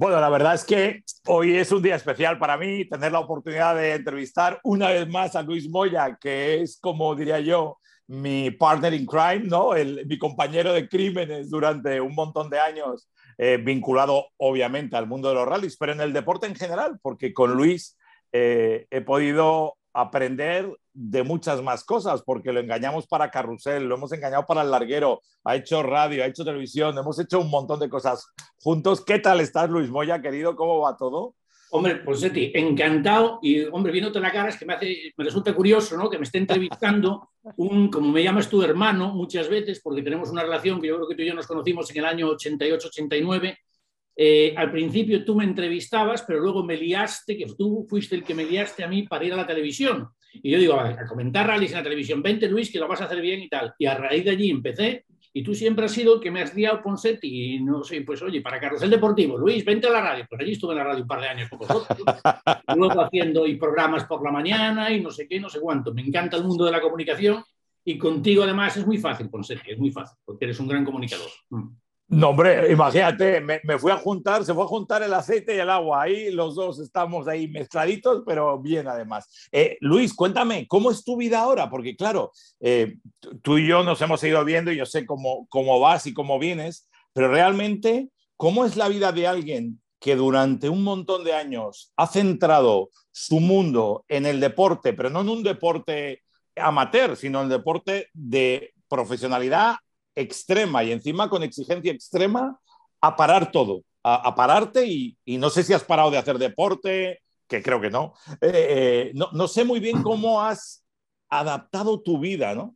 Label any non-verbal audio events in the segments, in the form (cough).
Bueno, la verdad es que hoy es un día especial para mí tener la oportunidad de entrevistar una vez más a Luis Moya, que es, como diría yo, mi partner in crime, ¿no? El, mi compañero de crímenes durante un montón de años, eh, vinculado obviamente al mundo de los rallies, pero en el deporte en general, porque con Luis eh, he podido aprender de muchas más cosas, porque lo engañamos para carrusel, lo hemos engañado para el larguero, ha hecho radio, ha hecho televisión, hemos hecho un montón de cosas juntos. ¿Qué tal estás, Luis Moya, querido? ¿Cómo va todo? Hombre, pues Seti, encantado y, hombre, viéndote la cara es que me, hace, me resulta curioso, ¿no? Que me esté entrevistando un, como me llamas tu hermano muchas veces, porque tenemos una relación que yo creo que tú y yo nos conocimos en el año 88-89, eh, al principio tú me entrevistabas, pero luego me liaste, que tú fuiste el que me liaste a mí para ir a la televisión. Y yo digo, a, comentar rallies en la televisión, vente Luis, que lo vas a hacer bien y tal. Y a raíz de allí empecé, y tú siempre has sido el que me has liado Ponsetti, y no sé, pues oye, para Carrusel Deportivo, Luis, vente a la radio. Pues allí estuve en la radio un par de años con vosotros. (laughs) luego haciendo y programas por la mañana y no sé qué, no sé cuánto. Me encanta el mundo de la comunicación y contigo además es muy fácil, Ponsetti, es muy fácil, porque eres un gran comunicador. Mm. No, hombre, imagínate, me, fui a juntar, se fue a juntar el aceite y el agua. Ahí los dos estamos ahí mezcladitos, pero bien además. Eh, Luis, cuéntame, ¿cómo es tu vida ahora? Porque claro, eh, tú y yo nos hemos ido viendo y yo sé cómo, cómo vas y cómo vienes, pero realmente, ¿cómo es la vida de alguien que durante un montón de años ha centrado su mundo en el deporte, pero no en un deporte amateur, sino en el deporte de profesionalidad extrema y encima con exigencia extrema a parar todo, a, pararte y, no sé si has parado de hacer deporte, que creo que no. Eh, no. no. sé muy bien cómo has adaptado tu vida, ¿no?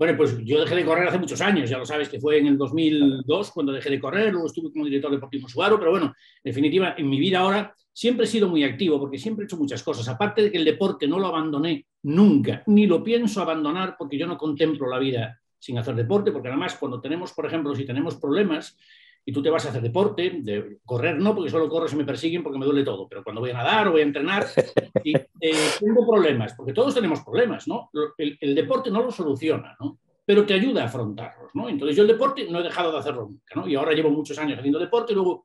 Bueno, pues yo dejé de correr hace muchos años, ya lo sabes que fue en el 2002 cuando dejé de correr, luego estuve como director deportivo Subaru, pero bueno, en definitiva, en mi vida ahora siempre he sido muy activo porque siempre he hecho muchas cosas. Aparte de que el deporte no lo abandoné nunca, ni lo pienso abandonar porque yo no contemplo la vida sin hacer deporte, porque además cuando tenemos, por ejemplo, si tenemos problemas y tú te vas a hacer deporte, de correr no, porque solo corro si me persiguen porque me duele todo, pero cuando voy a nadar o voy a entrenar (laughs) y eh, tengo problemas, porque todos tenemos problemas, ¿no? El, deporte no lo soluciona, ¿no? Pero te ayuda a afrontarlos, ¿no? Entonces yo el deporte no he dejado de hacerlo nunca, ¿no? Y ahora llevo muchos años haciendo deporte, luego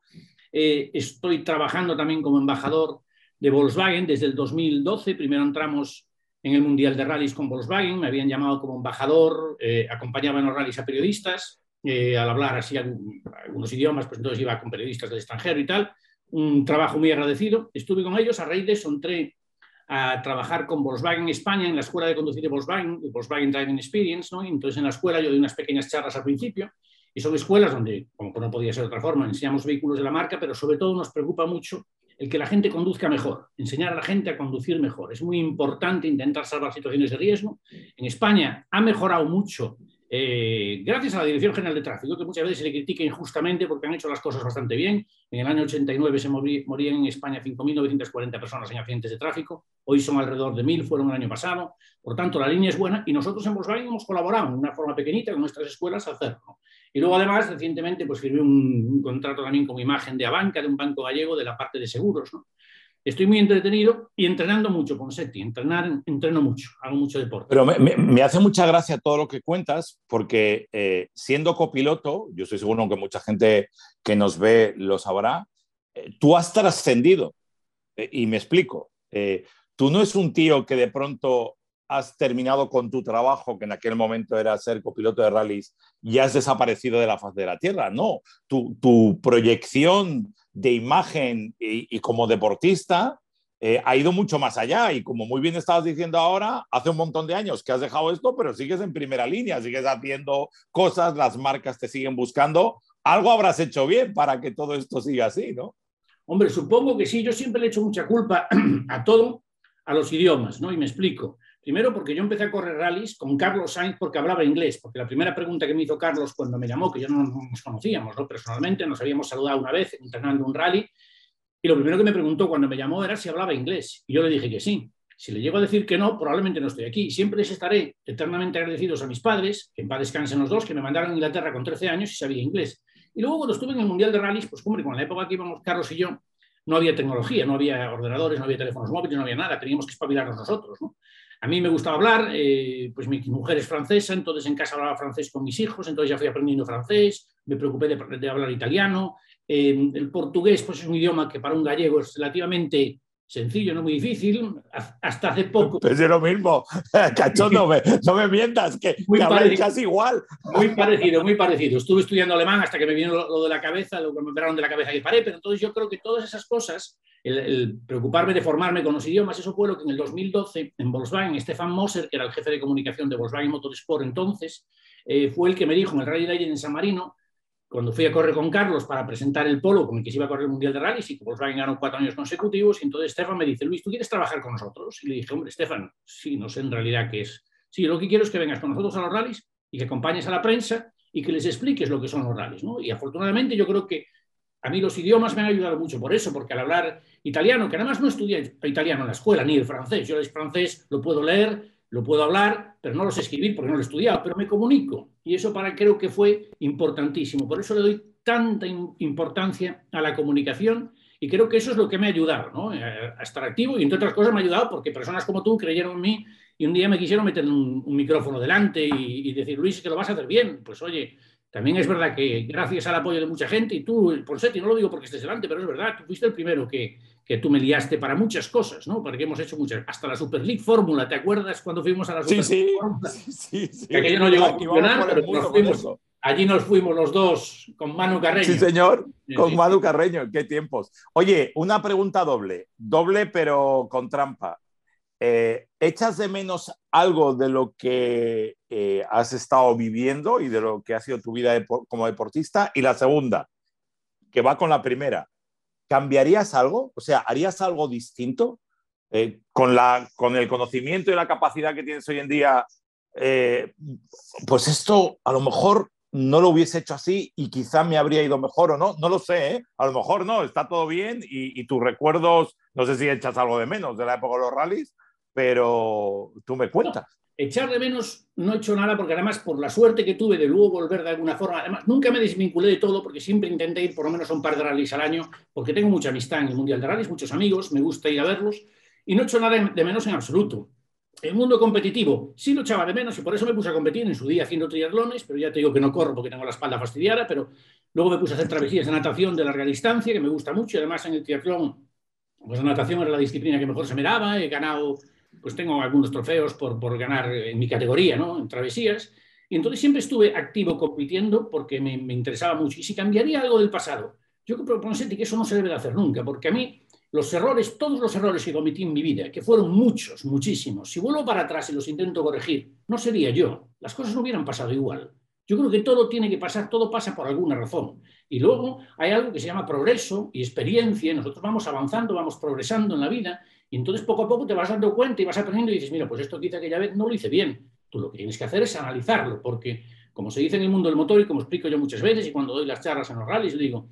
eh, estoy trabajando también como embajador de Volkswagen desde el 2012, primero entramos en el Mundial de Rallys con Volkswagen, me habían llamado como embajador, eh, acompañaba en los rallies a periodistas, eh, al hablar así algunos idiomas, pues entonces iba con periodistas del extranjero y tal, un trabajo muy agradecido, estuve con ellos, a raíz de eso entré a trabajar con Volkswagen España en la escuela de conducir de Volkswagen, Volkswagen Driving Experience, ¿no? entonces en la escuela yo di unas pequeñas charlas al principio, y son escuelas donde, como no podía ser de otra forma, enseñamos vehículos de la marca, pero sobre todo nos preocupa mucho el que la gente conduzca mejor, enseñar a la gente a conducir mejor. Es muy importante intentar salvar situaciones de riesgo. En España ha mejorado mucho eh, gracias a la Dirección General de Tráfico, que muchas veces se le critica injustamente porque han hecho las cosas bastante bien. En el año 89 se morían en España 5.940 personas en accidentes de tráfico, hoy son alrededor de 1.000, fueron el año pasado. Por tanto, la línea es buena y nosotros en Volkswagen hemos colaborado de una forma pequeñita con nuestras escuelas a hacerlo. Y luego, además, recientemente pues, firmé un, contrato también con imagen de Abanca, de un banco gallego, de la parte de seguros. Estoy muy entretenido y entrenando mucho con SETI. Entrenar, entreno mucho, hago mucho deporte. Pero me, hace mucha gracia todo lo que cuentas, porque eh, siendo copiloto, yo estoy seguro que mucha gente que nos ve lo sabrá, eh, tú has trascendido. Eh, y me explico. tú no es un tío que de pronto has terminado con tu trabajo, que en aquel momento era ser copiloto de rallies, y has desaparecido de la faz de la Tierra. No, tu, proyección de imagen y, como deportista eh, ha ido mucho más allá. Y como muy bien estabas diciendo ahora, hace un montón de años que has dejado esto, pero sigues en primera línea, sigues haciendo cosas, las marcas te siguen buscando. Algo habrás hecho bien para que todo esto siga así, ¿no? Hombre, supongo que sí. Yo siempre le he hecho mucha culpa (clears throat) a todo, a los idiomas, ¿no? Y me explico. Primero porque yo empecé a correr rallies con Carlos Sainz porque hablaba inglés, porque la primera pregunta que me hizo Carlos cuando me llamó, que yo no nos conocíamos ¿no? personalmente, nos habíamos saludado una vez entrenando un rally, y lo primero que me preguntó cuando me llamó era si hablaba inglés. Y yo le dije que sí. Si le llego a decir que no, probablemente no estoy aquí. Siempre les estaré eternamente agradecidos a mis padres, que en paz descansen los dos, que me mandaron a Inglaterra con 13 años y sabía inglés. Y luego cuando estuve en el Mundial de Rallys, pues hombre, con la época que íbamos Carlos y yo, no había tecnología, no había ordenadores, no había teléfonos móviles, no había nada, teníamos que espabilarnos nosotros. ¿no? A mí me gustaba hablar, eh, pues mi mujer es francesa, entonces en casa hablaba francés con mis hijos, entonces ya fui aprendiendo francés, me preocupé de, hablar italiano. Eh, el portugués pues es un idioma que para un gallego es relativamente sencillo, no muy difícil, hasta hace poco. Pues es lo mismo, (laughs) cachón, no me, mientas, que, muy casi igual. Muy parecido, muy parecido. Estuve estudiando alemán hasta que me vino lo, de la cabeza, lo que me operaron de la cabeza y paré, pero entonces yo creo que todas esas cosas, el, preocuparme de formarme con los idiomas, eso fue lo que en el 2012 en Volkswagen, Stefan Moser, que era el jefe de comunicación de Volkswagen Motorsport entonces, eh, fue el que me dijo en el Rally Day en San Marino, cuando fui a correr con Carlos para presentar el polo con el que se iba a correr el Mundial de Rallys y que Volkswagen ganó cuatro años consecutivos, y entonces Stefan me dice, Luis, ¿tú quieres trabajar con nosotros? Y le dije, hombre, Stefan, sí, no sé en realidad qué es. Sí, lo que quiero es que vengas con nosotros a los rallies y que acompañes a la prensa y que les expliques lo que son los rallies. ¿no? Y afortunadamente yo creo que a mí los idiomas me han ayudado mucho por eso, porque al hablar italiano, que además no estudié italiano en la escuela, ni el francés, yo el francés lo puedo leer, lo puedo hablar, pero no lo sé escribir porque no lo he estudiado, pero me comunico. Y eso para creo que fue importantísimo. Por eso le doy tanta importancia a la comunicación y creo que eso es lo que me ha ayudado ¿no? a estar activo y entre otras cosas me ha ayudado porque personas como tú creyeron en mí y un día me quisieron meter un, micrófono delante y, decir, Luis, que lo vas a hacer bien. Pues oye, también es verdad que gracias al apoyo de mucha gente y tú, por Seti, no lo digo porque estés delante, pero es verdad, tú fuiste el primero que, que tú me liaste para muchas cosas, ¿no? Porque hemos hecho muchas, hasta la Super League Fórmula, ¿te acuerdas cuando fuimos a la Super sí, League Fórmula? (laughs) Sí, sí, Que aquello no llegó a funcionar, pero nos fuimos, Allí nos fuimos los dos con Manu Carreño. Sí, señor, con Manu Carreño, qué tiempos. Oye, una pregunta doble, doble pero con trampa. Eh, ¿Echas de menos algo de lo que eh, has estado viviendo y de lo que ha sido tu vida como deportista? Y la segunda, que va con la primera, ¿cambiarías algo? O sea, ¿harías algo distinto? Eh, con, la, con el conocimiento y la capacidad que tienes hoy en día, pues esto a lo mejor no lo hubiese hecho así y quizá me habría ido mejor o no, no lo sé, ¿eh? a lo mejor no, está todo bien y, tus recuerdos, no sé si echas algo de menos de la época de los rallies, pero tú me cuentas. Echar de menos no he hecho nada porque además por la suerte que tuve de luego volver de alguna forma, además nunca me desvinculé de todo porque siempre intenté ir por lo menos a un par de rallies al año porque tengo mucha amistad en el Mundial de Rallys, muchos amigos, me gusta ir a verlos y no he hecho nada de menos en absoluto. El mundo competitivo sí lo echaba de menos y por eso me puse a competir en su día haciendo triatlones, pero ya te digo que no corro porque tengo la espalda fastidiada, pero luego me puse a hacer travesías de natación de larga distancia, que me gusta mucho, y además en el triatlón, pues la natación era la disciplina que mejor se me daba, he ganado, pues tengo algunos trofeos por, por ganar en mi categoría, ¿no? En travesías, y entonces siempre estuve activo compitiendo porque me, me interesaba mucho. Y si cambiaría algo del pasado, yo creo que eso no se debe de hacer nunca, porque a mí los errores, todos los errores que cometí en mi vida, que fueron muchos, muchísimos, si vuelvo para atrás y los intento corregir, no sería yo. Las cosas no hubieran pasado igual. Yo creo que todo tiene que pasar, todo pasa por alguna razón. Y luego hay algo que se llama progreso y experiencia. Nosotros vamos avanzando, vamos progresando en la vida. Y entonces poco a poco te vas dando cuenta y vas aprendiendo y dices, mira, pues esto quizá aquella vez no lo hice bien. Tú lo que tienes que hacer es analizarlo, porque como se dice en el mundo del motor y como explico yo muchas veces y cuando doy las charlas en los rallies, digo,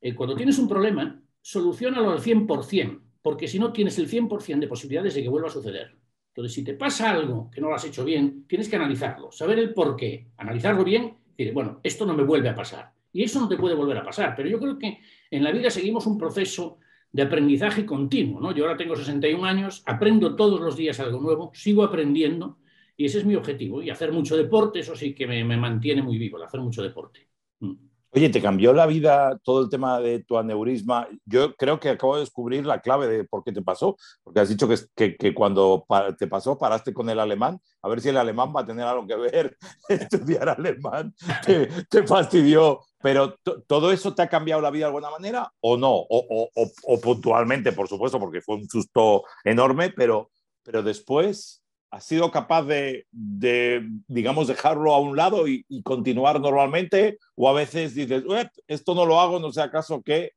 eh, cuando tienes un problema, solucionalo al 100%, porque si no tienes el 100% de posibilidades de que vuelva a suceder. Entonces, si te pasa algo que no lo has hecho bien, tienes que analizarlo, saber el por qué, analizarlo bien y decir, bueno, esto no me vuelve a pasar. Y eso no te puede volver a pasar, pero yo creo que en la vida seguimos un proceso de aprendizaje continuo. ¿no? Yo ahora tengo 61 años, aprendo todos los días algo nuevo, sigo aprendiendo y ese es mi objetivo. Y hacer mucho deporte, eso sí que me, mantiene muy vivo, el hacer mucho deporte. Mm. Oye, ¿te cambió la vida todo el tema de tu aneurisma? Yo creo que acabo de descubrir la clave de por qué te pasó, porque has dicho que, que, cuando te pasó paraste con el alemán, a ver si el alemán va a tener algo que ver, (laughs) estudiar alemán, te, te fastidió, pero ¿todo eso te ha cambiado la vida de alguna manera o no? O, o, o, puntualmente, por supuesto, porque fue un susto enorme, pero, pero después has sido capaz de, digamos, dejarlo a un lado y, continuar normalmente? ¿O a veces dices, esto no lo hago, no sé acaso qué?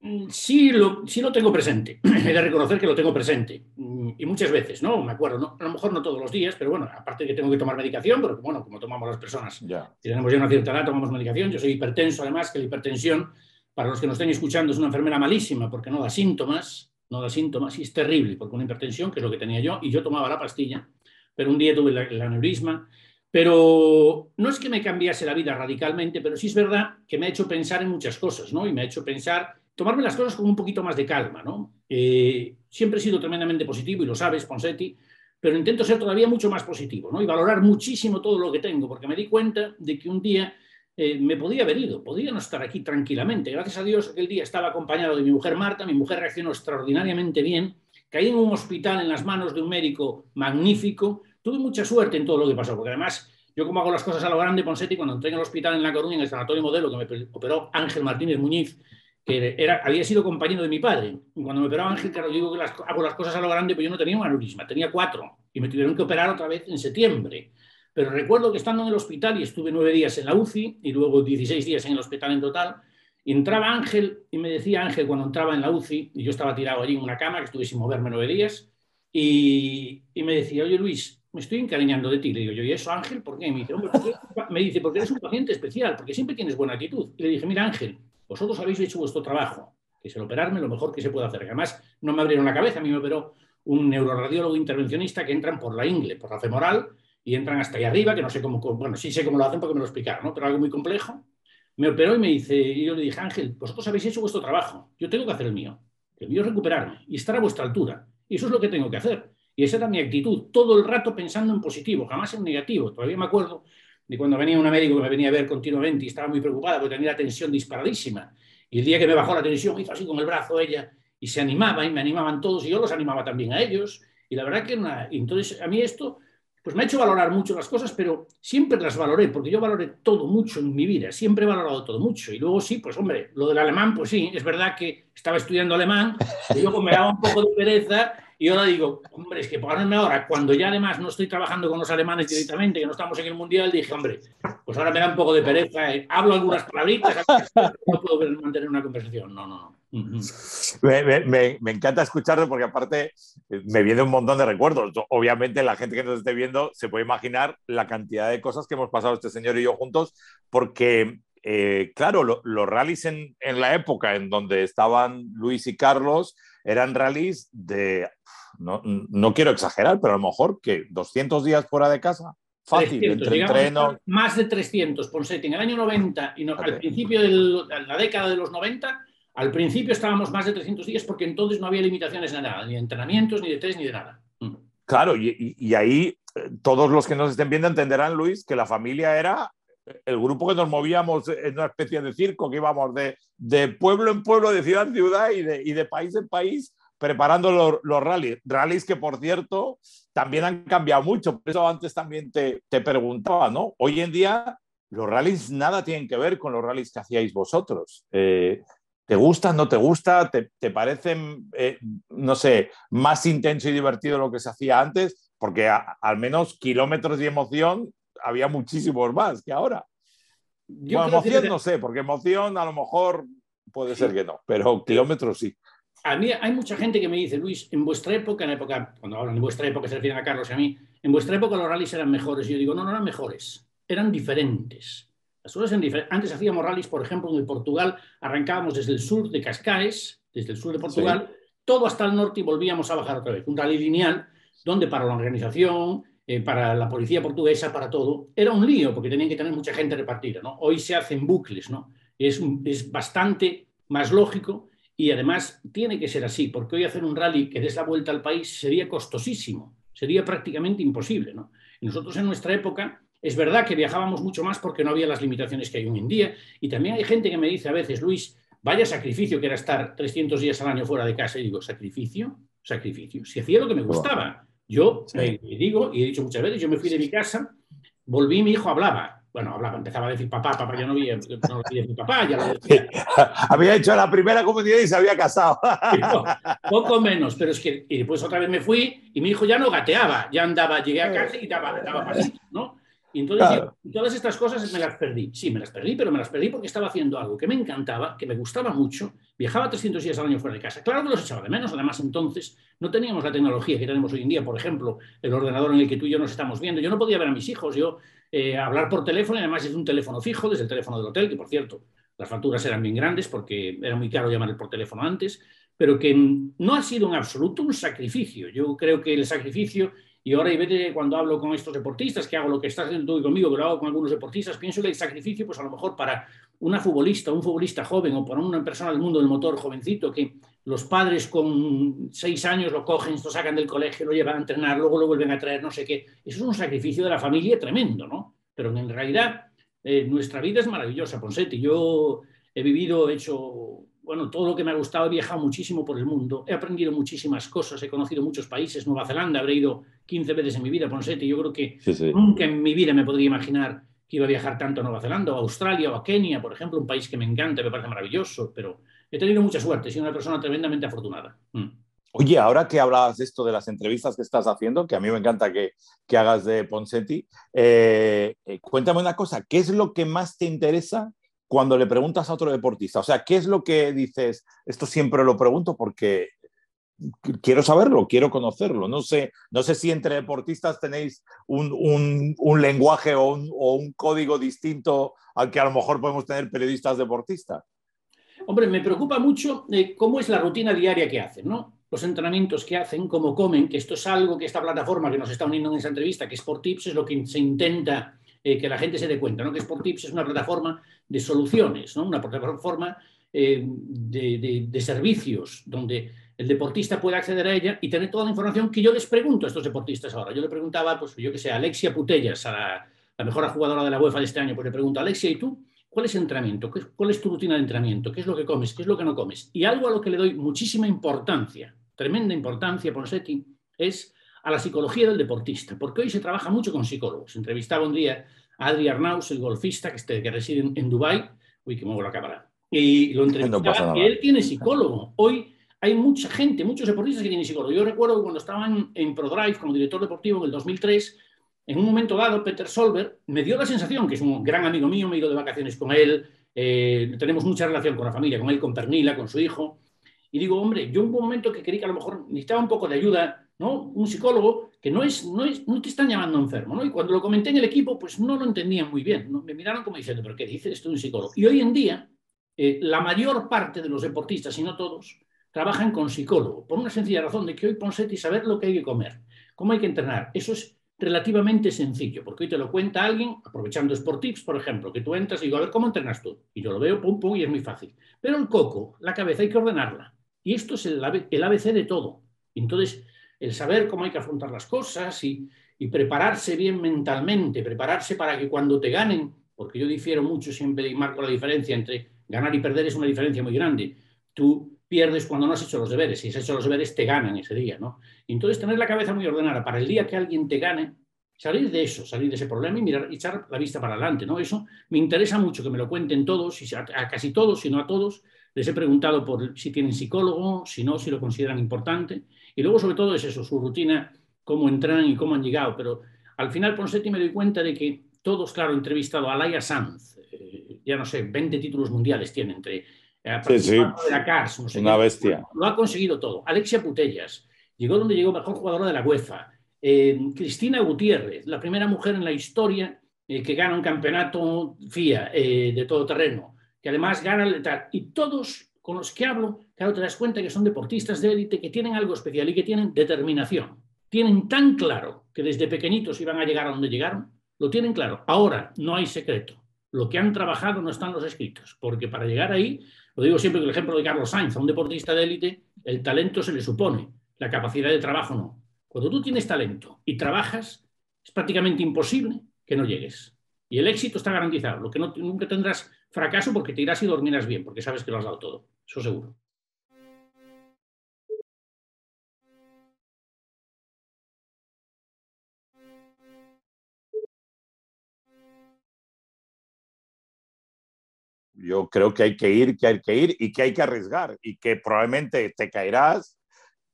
Mm, sí lo, sí lo tengo presente. (clears throat) He de reconocer que lo tengo presente. Mm, y muchas veces, ¿no? Me acuerdo, a lo mejor no todos los días, pero bueno, aparte de que tengo que tomar medicación, porque bueno, como tomamos las personas, ya. si tenemos ya una cierta edad, tomamos medicación. Yo soy hipertenso, además, que la hipertensión, para los que nos estén escuchando, es una enfermera malísima porque no da síntomas no da síntomas y es terrible, porque una hipertensión, que es lo que tenía yo, y yo tomaba la pastilla, pero un día tuve el aneurisma, pero no es que me cambiase la vida radicalmente, pero sí es verdad que me ha hecho pensar en muchas cosas, ¿no? Y me ha hecho pensar, tomarme las cosas con un poquito más de calma, ¿no? Eh, siempre he sido tremendamente positivo, y lo sabes, Ponsetti, pero intento ser todavía mucho más positivo ¿no? y valorar muchísimo todo lo que tengo, porque me di cuenta de que un día eh, me podía haber ido, podía no estar aquí tranquilamente. Gracias a Dios, aquel día estaba acompañado de mi mujer Marta, mi mujer reaccionó extraordinariamente bien, caí en un hospital en las manos de un médico magnífico, tuve mucha suerte en todo lo que pasó, porque además yo como hago las cosas a lo grande, Ponsetti, cuando entré en el hospital en La Coruña, en el sanatorio modelo que me operó Ángel Martínez Muñiz, que era, había sido compañero de mi padre. Cuando me operó Ángel, claro, digo que hago las cosas a lo grande, pues yo no tenía un aneurisma, tenía cuatro, y me tuvieron que operar otra vez en septiembre. Pero recuerdo que estando en el hospital, y estuve nueve días en la UCI y luego 16 días en el hospital en total, entraba Ángel y me decía Ángel cuando entraba en la UCI, y yo estaba tirado allí en una cama, que estuve sin moverme nueve días, y, me decía, oye Luis, me estoy encariñando de ti. Le digo yo, ¿y eso Ángel? ¿Por qué? Me dice, Hombre, me dice, porque eres un paciente especial, porque siempre tienes buena actitud. Y le dije, mira Ángel, vosotros habéis hecho vuestro trabajo, que es el operarme lo mejor que se puede hacer. Además, no me abrieron la cabeza, a mí me operó un neuroradiólogo intervencionista que entran por la ingle, por la femoral, y entran hasta ahí arriba, que no sé cómo, bueno, sí sé cómo lo hacen porque me lo explicaron, ¿no? pero algo muy complejo. Me operó y me dice, y yo le dije, Ángel, vosotros habéis hecho vuestro trabajo, yo tengo que hacer el mío. El mío es recuperarme y estar a vuestra altura. Y eso es lo que tengo que hacer. Y esa era mi actitud, todo el rato pensando en positivo, jamás en negativo. Todavía me acuerdo de cuando venía un médico que me venía a ver continuamente y estaba muy preocupada porque tenía la tensión disparadísima. Y el día que me bajó la tensión, hizo así con el brazo ella y se animaba y me animaban todos y yo los animaba también a ellos. Y la verdad que una... entonces a mí esto pues me ha hecho valorar mucho las cosas, pero siempre las valoré, porque yo valoré todo mucho en mi vida, siempre he valorado todo mucho. Y luego sí, pues hombre, lo del alemán, pues sí, es verdad que estaba estudiando alemán, y luego me daba un poco de pereza, y ahora digo, hombre, es que ponerme ahora, cuando ya además no estoy trabajando con los alemanes directamente, que no estamos en el Mundial, dije, hombre, pues ahora me da un poco de pereza, eh, hablo algunas palabritas, no puedo mantener una conversación, no, no, no me, encanta escucharte porque aparte eh, me viene un montón de recuerdos. Obviamente la gente que nos esté viendo se puede imaginar la cantidad de cosas que hemos pasado este señor y yo juntos porque, eh, claro, los rallies en, la época en donde estaban Luis y Carlos eran rallies de, no, quiero exagerar, pero a lo mejor que 200 días fuera de casa. Fácil, entre entrenos. Más de 300, Ponsetti. En el año 90 y al principio de la década de los 90 al principio estábamos más de 300 días porque entonces no había limitaciones de nada, ni de entrenamientos, ni de test, ni de nada. Mm. Claro, y, ahí eh, todos los que nos estén viendo entenderán, Luis, que la familia era el grupo que nos movíamos en una especie de circo, que íbamos de, pueblo en pueblo, de ciudad en ciudad y de, país en país preparando los, los rallies. Rallies que, por cierto, también han cambiado mucho. Por eso antes también te, te preguntaba, ¿no? Hoy en día los rallies nada tienen que ver con los rallies que hacíais vosotros. Eh, ¿Te gusta, no te gusta? ¿Te, te parece, eh, no sé, más intenso y divertido lo que se hacía antes? Porque al menos kilómetros y emoción había muchísimos más que ahora. Yo emoción no sé, porque emoción a lo mejor puede ser que no, pero kilómetros sí. A mí hay mucha gente que me dice, Luis, en vuestra época, en época, cuando hablan de vuestra época se refieren a Carlos y a mí, en vuestra época los rallies eran mejores. Y yo digo, no, no eran mejores, eran diferentes. Antes hacíamos rallies, por ejemplo, en Portugal, arrancábamos desde el sur de Cascais, desde el sur de Portugal, todo hasta el norte y volvíamos a bajar otra vez. Un rally lineal donde para la organización, eh, para la policía portuguesa, para todo, era un lío porque tenían que tener mucha gente repartida. ¿no? Hoy se hacen bucles, ¿no? es, es bastante más lógico y además tiene que ser así, porque hoy hacer un rally que des la vuelta al país sería costosísimo, sería prácticamente imposible. ¿no? Y nosotros en nuestra época es verdad que viajábamos mucho más porque no había las limitaciones que hay hoy en día. Y también hay gente que me dice a veces, Luis, vaya sacrificio que era estar 300 días al año fuera de casa. Y digo, ¿sacrificio? Sacrificio. Si hacía lo que me gustaba. Yo me digo, y he dicho muchas veces, yo me fui de mi casa, volví, mi hijo hablaba. Bueno, hablaba, empezaba a decir papá, papá, ya no vi, no mi papá, ya lo decía. (laughs) había hecho la primera comunidad y se había casado. poco menos, pero es que y después otra vez me fui y mi hijo ya no gateaba, ya andaba, llegué a casa y daba, daba pasitos, ¿no? Y entonces todas estas cosas me las perdí. Sí, me las perdí, pero me las perdí porque estaba haciendo algo que me encantaba, que me gustaba mucho. Viajaba 300 días al año fuera de casa. Claro que los echaba de menos. Además, entonces no teníamos la tecnología que tenemos hoy en día. Por ejemplo, el ordenador en el que tú y yo nos estamos viendo. Yo no podía ver a mis hijos. Yo eh, hablar por teléfono, y además es un teléfono fijo, desde el teléfono del hotel, que por cierto, las facturas eran bien grandes porque era muy caro llamar por teléfono antes, pero que no ha sido en absoluto un sacrificio. Yo creo que el sacrificio y ahora, y vete cuando hablo con estos deportistas, que hago lo que estás haciendo tú y conmigo, pero lo hago con algunos deportistas, pienso que el sacrificio, pues a lo mejor para una futbolista, un futbolista joven o para una persona del mundo del motor jovencito que los padres con seis años lo cogen, lo sacan del colegio, lo llevan a entrenar, luego lo vuelven a traer, no sé qué. Eso es un sacrificio de la familia tremendo, ¿no? Pero en realidad eh, nuestra vida es maravillosa, Ponsetti. Yo he vivido, he hecho, bueno, todo lo que me ha gustado, he viajado muchísimo por el mundo, he aprendido muchísimas cosas, he conocido muchos países, Nueva Zelanda, habré ido 15 veces en mi vida, Ponsetti. Yo creo que nunca en mi vida me podría imaginar que iba a viajar tanto a Nueva Zelanda o a Australia o a Kenia, por ejemplo, un país que me encanta, me parece maravilloso, pero he tenido mucha suerte, soy una persona tremendamente afortunada. Mm. Oye, ahora que hablabas de esto, de las entrevistas que estás haciendo, que a mí me encanta que, que hagas de Ponsetti, eh, eh, cuéntame una cosa, ¿qué es lo que más te interesa cuando le preguntas a otro deportista? O sea, ¿qué es lo que dices? Esto siempre lo pregunto porque quiero saberlo, quiero conocerlo. No sé, no sé si entre deportistas tenéis un, lenguaje o un, código distinto al que a lo mejor podemos tener periodistas deportistas. Hombre, me preocupa mucho eh, cómo es la rutina diaria que hacen, ¿no? Los entrenamientos que hacen, cómo comen, que esto es algo que esta plataforma que nos está uniendo en esa entrevista, que es por Tips, es lo que se intenta eh, que la gente se dé cuenta, ¿no? Que Sport Tips es una plataforma de soluciones, ¿no? Una plataforma eh, de, servicios donde el deportista puede acceder a ella y tener toda la información que yo les pregunto a estos deportistas ahora. Yo le preguntaba, pues yo que sé, a Alexia Putellas, a la, mejor jugadora de la UEFA de este año, pues le pregunto, Alexia, ¿y tú? ¿Cuál es el entrenamiento? ¿Cuál es tu rutina de entrenamiento? ¿Qué es lo que comes? ¿Qué es lo que no comes? Y algo a lo que le doy muchísima importancia, tremenda importancia, Ponseti, es a la psicología del deportista, porque hoy se trabaja mucho con psicólogos. Entrevistaba un día a Adri Arnaus, el golfista que, este, que reside en, en Dubái, uy, que muevo la cámara, y lo entrevistaba, y él tiene psicólogo. Hoy hay mucha gente, muchos deportistas que tienen psicólogo. Yo recuerdo cuando estaba en, ProDrive como director deportivo en el 2003, en un momento dado, Peter Solberg me dio la sensación, que es un gran amigo mío, me he ido de vacaciones con él, eh, tenemos mucha relación con la familia, con él, con Pernila, con su hijo, y digo, hombre, yo en un momento que creí que a lo mejor necesitaba un poco de ayuda, ¿no? Un psicólogo que no es, no es, no te están llamando enfermo, ¿no? Y cuando lo comenté en el equipo, pues no lo entendían muy bien. Me miraron como diciendo, ¿pero qué dice esto un psicólogo? Y hoy en día, eh, la mayor parte de los deportistas, y no todos, trabajan con psicólogo, por una sencilla razón de que hoy Ponsetti saber lo que hay que comer, cómo hay que entrenar. Eso es relativamente sencillo, porque hoy te lo cuenta alguien, aprovechando Sportips, por ejemplo, que tú entras y digo, a ver, ¿cómo entrenas tú? Y yo lo veo, pum, pum, y es muy fácil. Pero el coco, la cabeza, hay que ordenarla. Y esto es el, ABC de todo. Entonces, el saber cómo hay que afrontar las cosas y, y prepararse bien mentalmente, prepararse para que cuando te ganen, porque yo difiero mucho siempre y marco la diferencia entre ganar y perder, es una diferencia muy grande. Tú pierdes cuando no has hecho los deberes. Si has hecho los deberes, te ganan ese día, ¿no? Y entonces tener la cabeza muy ordenada para el día que alguien te gane, salir de eso, salir de ese problema y mirar, echar la vista para adelante, ¿no? Eso me interesa mucho que me lo cuenten todos, y a, casi todos, si no a todos. Les he preguntado por si tienen psicólogo, si no, si lo consideran importante. Y luego, sobre todo, es eso, su rutina, cómo entran y cómo han llegado. Pero al final, Ponsetti, me doy cuenta de que todos, claro, he entrevistado a Laia Sanz, eh, ya no sé, 20 títulos mundiales tiene entre Sí, sí. Una bestia. Lo ha conseguido todo. Alexia Putellas llegó donde llegó mejor jugadora de la UEFA. Eh, Cristina Gutiérrez, la primera mujer en la historia eh, que gana un campeonato FIA eh, de todo terreno, que además gana el Y todos con los que hablo, claro, te das cuenta que son deportistas de élite que tienen algo especial y que tienen determinación. Tienen tan claro que desde pequeñitos iban a llegar a donde llegaron, lo tienen claro. Ahora no hay secreto. Lo que han trabajado no están los escritos, porque para llegar ahí lo digo siempre con el ejemplo de Carlos Sainz, a un deportista de élite, el talento se le supone, la capacidad de trabajo no. Cuando tú tienes talento y trabajas, es prácticamente imposible que no llegues. Y el éxito está garantizado. Lo que no, nunca tendrás fracaso porque te irás y dormirás bien, porque sabes que lo has dado todo. Eso seguro. Yo creo que hay que ir, que hay que ir y que hay que arriesgar y que probablemente te caerás,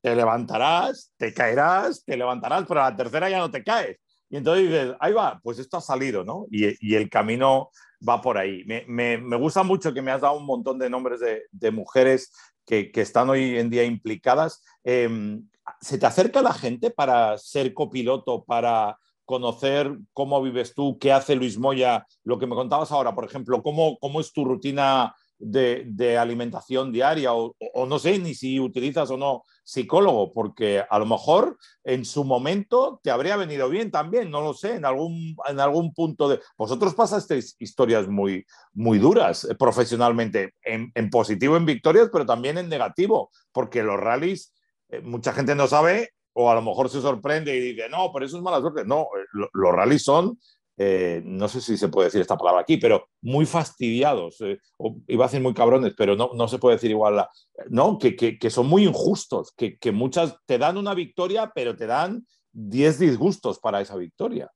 te levantarás, te caerás, te levantarás, pero a la tercera ya no te caes. Y entonces dices, ahí va, pues esto ha salido, ¿no? Y, el camino va por ahí. Me, gusta mucho que me has dado un montón de nombres de, mujeres que, están hoy en día implicadas. Em, ¿Se te acerca la gente para ser copiloto, para conocer cómo vives tú, qué hace Luis Moya, lo que me contabas ahora, por ejemplo, cómo, cómo es tu rutina de, alimentación diaria o, no sé ni si utilizas o no psicólogo, porque a lo mejor en su momento te habría venido bien también, no lo sé, en algún, en algún punto de... Vosotros pasasteis historias muy, muy duras eh, profesionalmente, en, positivo en victorias, pero también en negativo, porque los rallies, eh, mucha gente no sabe o a lo mejor se sorprende y dice, no, pero eso es mala suerte. No, eh, los rallies son eh, no sé si se puede decir esta palabra aquí, pero muy fastidiados, eh, iba a decir muy cabrones, pero no, no se puede decir igual, no, que, que, son muy injustos, que, que, muchas te dan una victoria, pero te dan 10 disgustos para esa victoria.